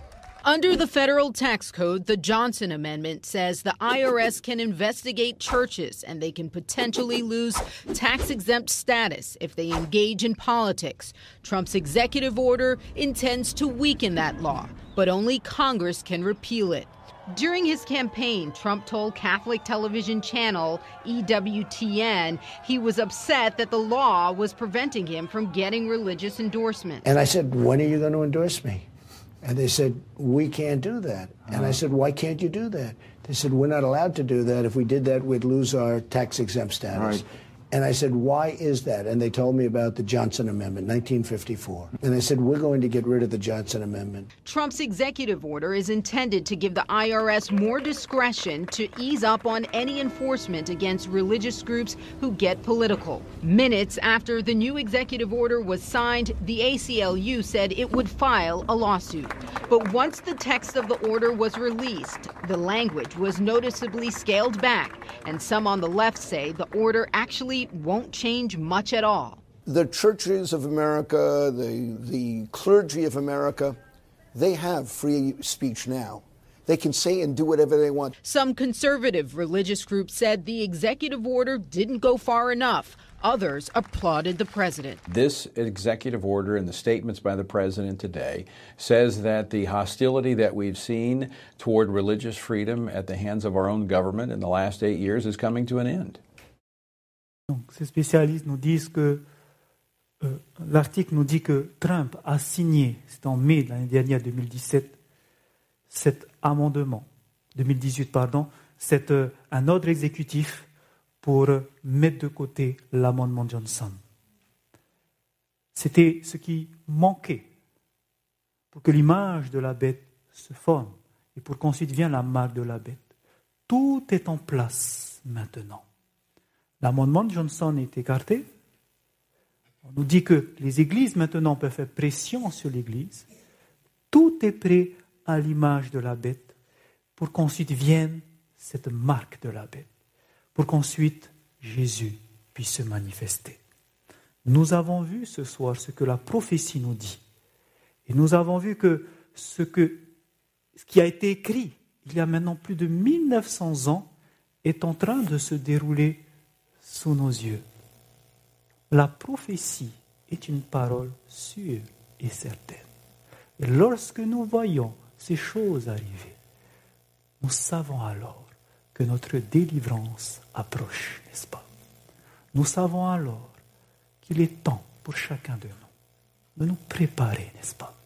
Under the federal tax code, the Johnson Amendment says the IRS can investigate churches and they can potentially lose tax exempt status if they engage in politics. Trump's executive order intends to weaken that law, but only Congress can repeal it. During his campaign, Trump told Catholic television channel EWTN he was upset that the law was preventing him from getting religious endorsements. And I said, When are you going to endorse me? And they said, We can't do that. Uh-huh. And I said, Why can't you do that? They said, We're not allowed to do that. If we did that, we'd lose our tax exempt status. Right. And I said, why is that? And they told me about the Johnson Amendment, 1954. And I said, we're going to get rid of the Johnson Amendment. Trump's executive order is intended to give the IRS more discretion to ease up on any enforcement against religious groups who get political. Minutes after the new executive order was signed, the ACLU said it would file a lawsuit. But once the text of the order was released, the language was noticeably scaled back. And some on the left say the order actually won't change much at all. The churches of America, the, the clergy of America, they have free speech now. They can say and do whatever they want. Some conservative religious groups said the executive order didn't go far enough. Others applauded the president. This executive order and the statements by the president today says that the hostility that we've seen toward religious freedom at the hands of our own government in the last eight years is coming to an end. Donc, ces spécialistes nous disent que euh, l'article nous dit que Trump a signé, c'est en mai de l'année dernière, 2017, cet amendement, 2018 pardon, c'est euh, un ordre exécutif pour mettre de côté l'amendement Johnson. C'était ce qui manquait pour que l'image de la bête se forme et pour qu'ensuite vienne la marque de la bête. Tout est en place maintenant. L'amendement de Johnson est écarté. On nous dit que les églises maintenant peuvent faire pression sur l'église. Tout est prêt à l'image de la bête pour qu'ensuite vienne cette marque de la bête, pour qu'ensuite Jésus puisse se manifester. Nous avons vu ce soir ce que la prophétie nous dit. Et nous avons vu que ce, que, ce qui a été écrit il y a maintenant plus de 1900 ans est en train de se dérouler sous nos yeux. La prophétie est une parole sûre et certaine. Et lorsque nous voyons ces choses arriver, nous savons alors que notre délivrance approche, n'est-ce pas? Nous savons alors qu'il est temps pour chacun de nous de nous préparer, n'est-ce pas?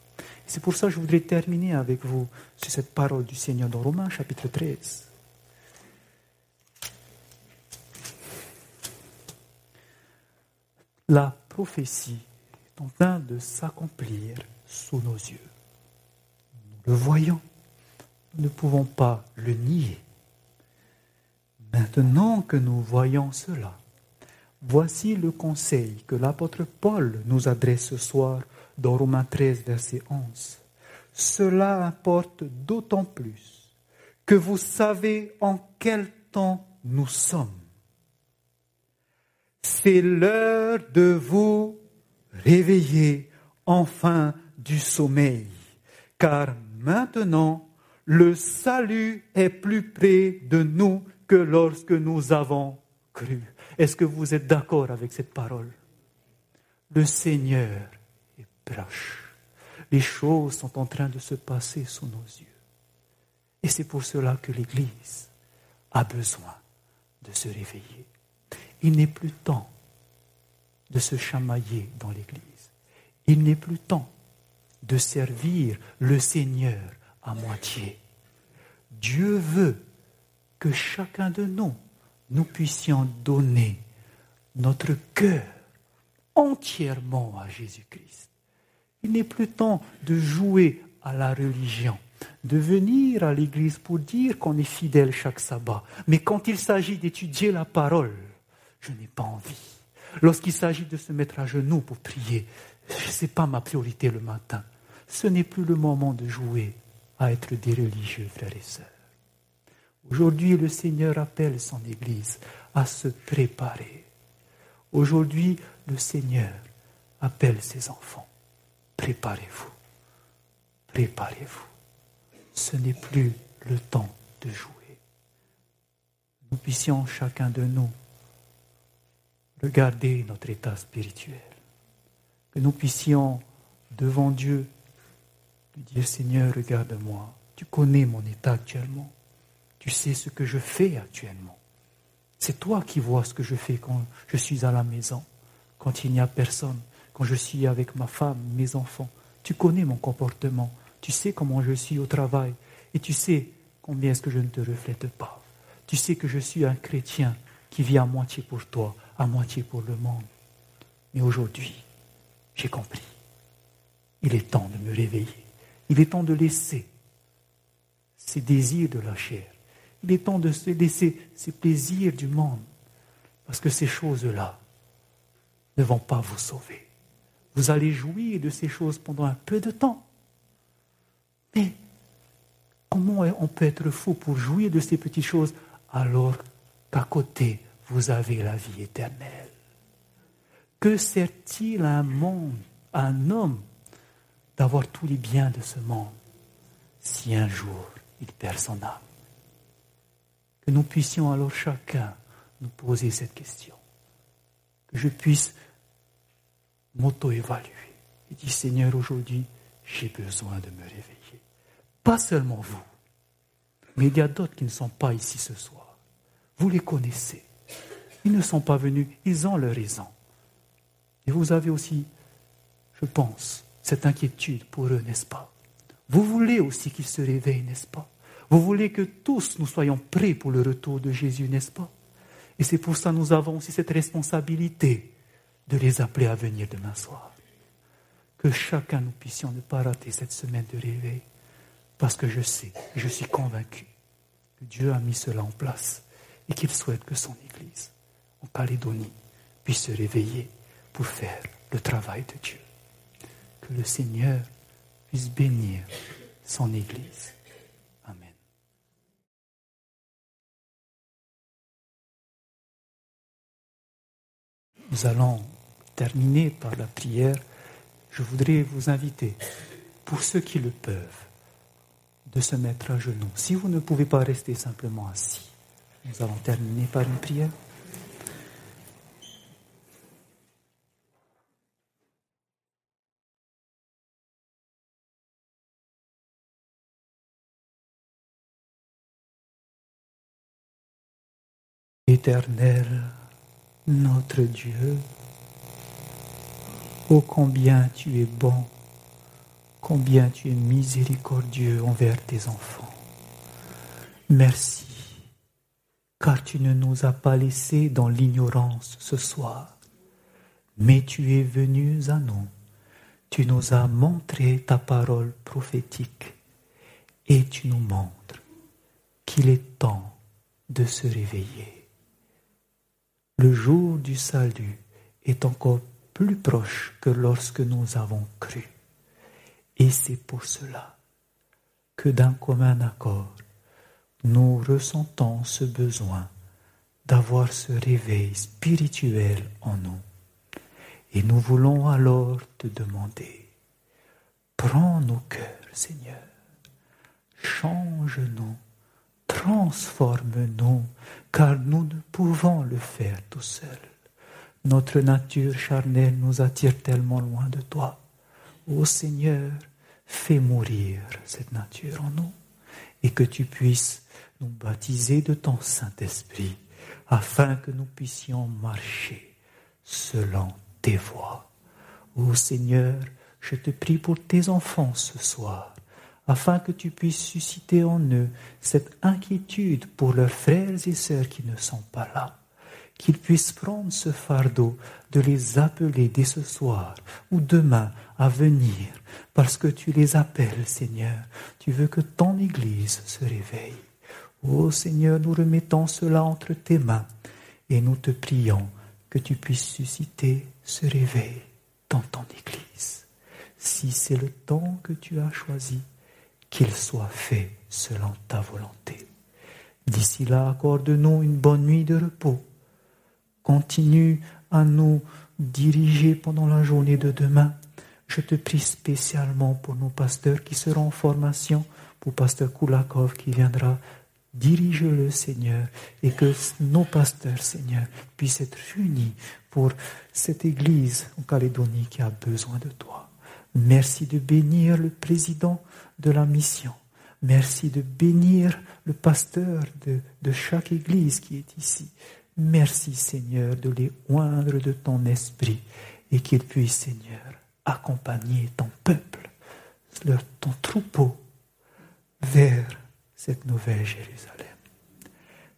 C'est pour ça que je voudrais terminer avec vous sur cette parole du Seigneur dans Romains chapitre 13. La prophétie est en train de s'accomplir sous nos yeux. Nous le voyons, nous ne pouvons pas le nier. Maintenant que nous voyons cela, voici le conseil que l'apôtre Paul nous adresse ce soir dans Romains 13, verset 11. Cela importe d'autant plus que vous savez en quel temps nous sommes. C'est l'heure de vous réveiller enfin du sommeil, car maintenant le salut est plus près de nous que lorsque nous avons cru. Est-ce que vous êtes d'accord avec cette parole? Le Seigneur est proche. Les choses sont en train de se passer sous nos yeux. Et c'est pour cela que l'Église a besoin de se réveiller. Il n'est plus temps de se chamailler dans l'Église. Il n'est plus temps de servir le Seigneur à moitié. Dieu veut que chacun de nous, nous puissions donner notre cœur entièrement à Jésus-Christ. Il n'est plus temps de jouer à la religion, de venir à l'église pour dire qu'on est fidèle chaque sabbat. Mais quand il s'agit d'étudier la parole, je n'ai pas envie. Lorsqu'il s'agit de se mettre à genoux pour prier, ce n'est pas ma priorité le matin. Ce n'est plus le moment de jouer à être des religieux, frères et sœurs. Aujourd'hui, le Seigneur appelle son Église à se préparer. Aujourd'hui, le Seigneur appelle ses enfants. Préparez-vous. Préparez-vous. Ce n'est plus le temps de jouer. Nous puissions chacun de nous regarder notre état spirituel. Que nous puissions, devant Dieu, lui dire Seigneur, regarde-moi. Tu connais mon état actuellement. Tu sais ce que je fais actuellement. C'est toi qui vois ce que je fais quand je suis à la maison, quand il n'y a personne, quand je suis avec ma femme, mes enfants. Tu connais mon comportement. Tu sais comment je suis au travail. Et tu sais combien est-ce que je ne te reflète pas. Tu sais que je suis un chrétien qui vit à moitié pour toi, à moitié pour le monde. Mais aujourd'hui, j'ai compris. Il est temps de me réveiller. Il est temps de laisser ces désirs de la chair. Il est temps de se laisser ces plaisirs du monde. Parce que ces choses-là ne vont pas vous sauver. Vous allez jouir de ces choses pendant un peu de temps. Mais comment on peut être fou pour jouir de ces petites choses alors qu'à côté, vous avez la vie éternelle. Que sert-il à un monde, à un homme, d'avoir tous les biens de ce monde si un jour il perd son âme? Que nous puissions alors chacun nous poser cette question. Que je puisse m'auto-évaluer et dire Seigneur, aujourd'hui, j'ai besoin de me réveiller. Pas seulement vous, mais il y a d'autres qui ne sont pas ici ce soir. Vous les connaissez. Ils ne sont pas venus, ils ont leur raison. Et vous avez aussi, je pense, cette inquiétude pour eux, n'est-ce pas? Vous voulez aussi qu'ils se réveillent, n'est-ce pas? Vous voulez que tous nous soyons prêts pour le retour de Jésus, n'est-ce pas? Et c'est pour ça que nous avons aussi cette responsabilité de les appeler à venir demain soir. Que chacun nous puissions ne pas rater cette semaine de réveil. Parce que je sais, je suis convaincu que Dieu a mis cela en place et qu'il souhaite que son Église en Calédonie puisse se réveiller pour faire le travail de Dieu. Que le Seigneur puisse bénir son Église. Amen. Nous allons terminer par la prière. Je voudrais vous inviter, pour ceux qui le peuvent, de se mettre à genoux. Si vous ne pouvez pas rester simplement assis, nous allons terminer par une prière. Éternel, notre Dieu, ô combien tu es bon, combien tu es miséricordieux envers tes enfants. Merci, car tu ne nous as pas laissés dans l'ignorance ce soir, mais tu es venu à nous, tu nous as montré ta parole prophétique, et tu nous montres qu'il est temps de se réveiller. le jour du salut est encore plus proche que lorsque nous avons cru. Et c'est pour cela que d'un commun accord, nous ressentons ce besoin d'avoir ce réveil spirituel en nous. Et nous voulons alors te demander, prends nos cœurs, Seigneur, change-nous transforme-nous, car nous ne pouvons le faire tout seul. Notre nature charnelle nous attire tellement loin de toi. Ô Seigneur, fais mourir cette nature en nous et que tu puisses nous baptiser de ton Saint-Esprit afin que nous puissions marcher selon tes voies. Ô Seigneur, je te prie pour tes enfants ce soir afin que tu puisses susciter en eux cette inquiétude pour leurs frères et sœurs qui ne sont pas là, qu'ils puissent prendre ce fardeau de les appeler dès ce soir ou demain à venir, parce que tu les appelles, Seigneur. Tu veux que ton Église se réveille. Ô Seigneur, nous remettons cela entre tes mains et nous te prions que tu puisses susciter ce réveil dans ton Église. Si c'est le temps que tu as choisi, qu'il soit fait selon ta volonté. D'ici là, accorde-nous une bonne nuit de repos. Continue à nous diriger pendant la journée de demain. Je te prie spécialement pour nos pasteurs qui seront en formation, pour pasteur Koulakov qui viendra. Dirige-le, Seigneur, et que nos pasteurs, Seigneur, puissent être unis pour cette Église en Calédonie qui a besoin de toi. Merci de bénir le président de la mission. Merci de bénir le pasteur de, chaque église qui est ici. Merci Seigneur de les oindre de ton esprit et qu'ils puissent Seigneur accompagner ton peuple, ton troupeau vers cette nouvelle Jérusalem.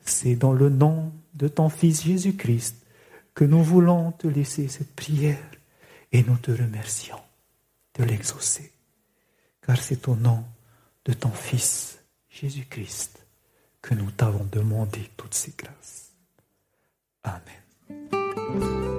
C'est dans le nom de ton Fils Jésus-Christ que nous voulons te laisser cette prière et nous te remercions de l'exaucer car c'est au nom de ton Fils Jésus-Christ que nous t'avons demandé toutes ces grâces. Amen.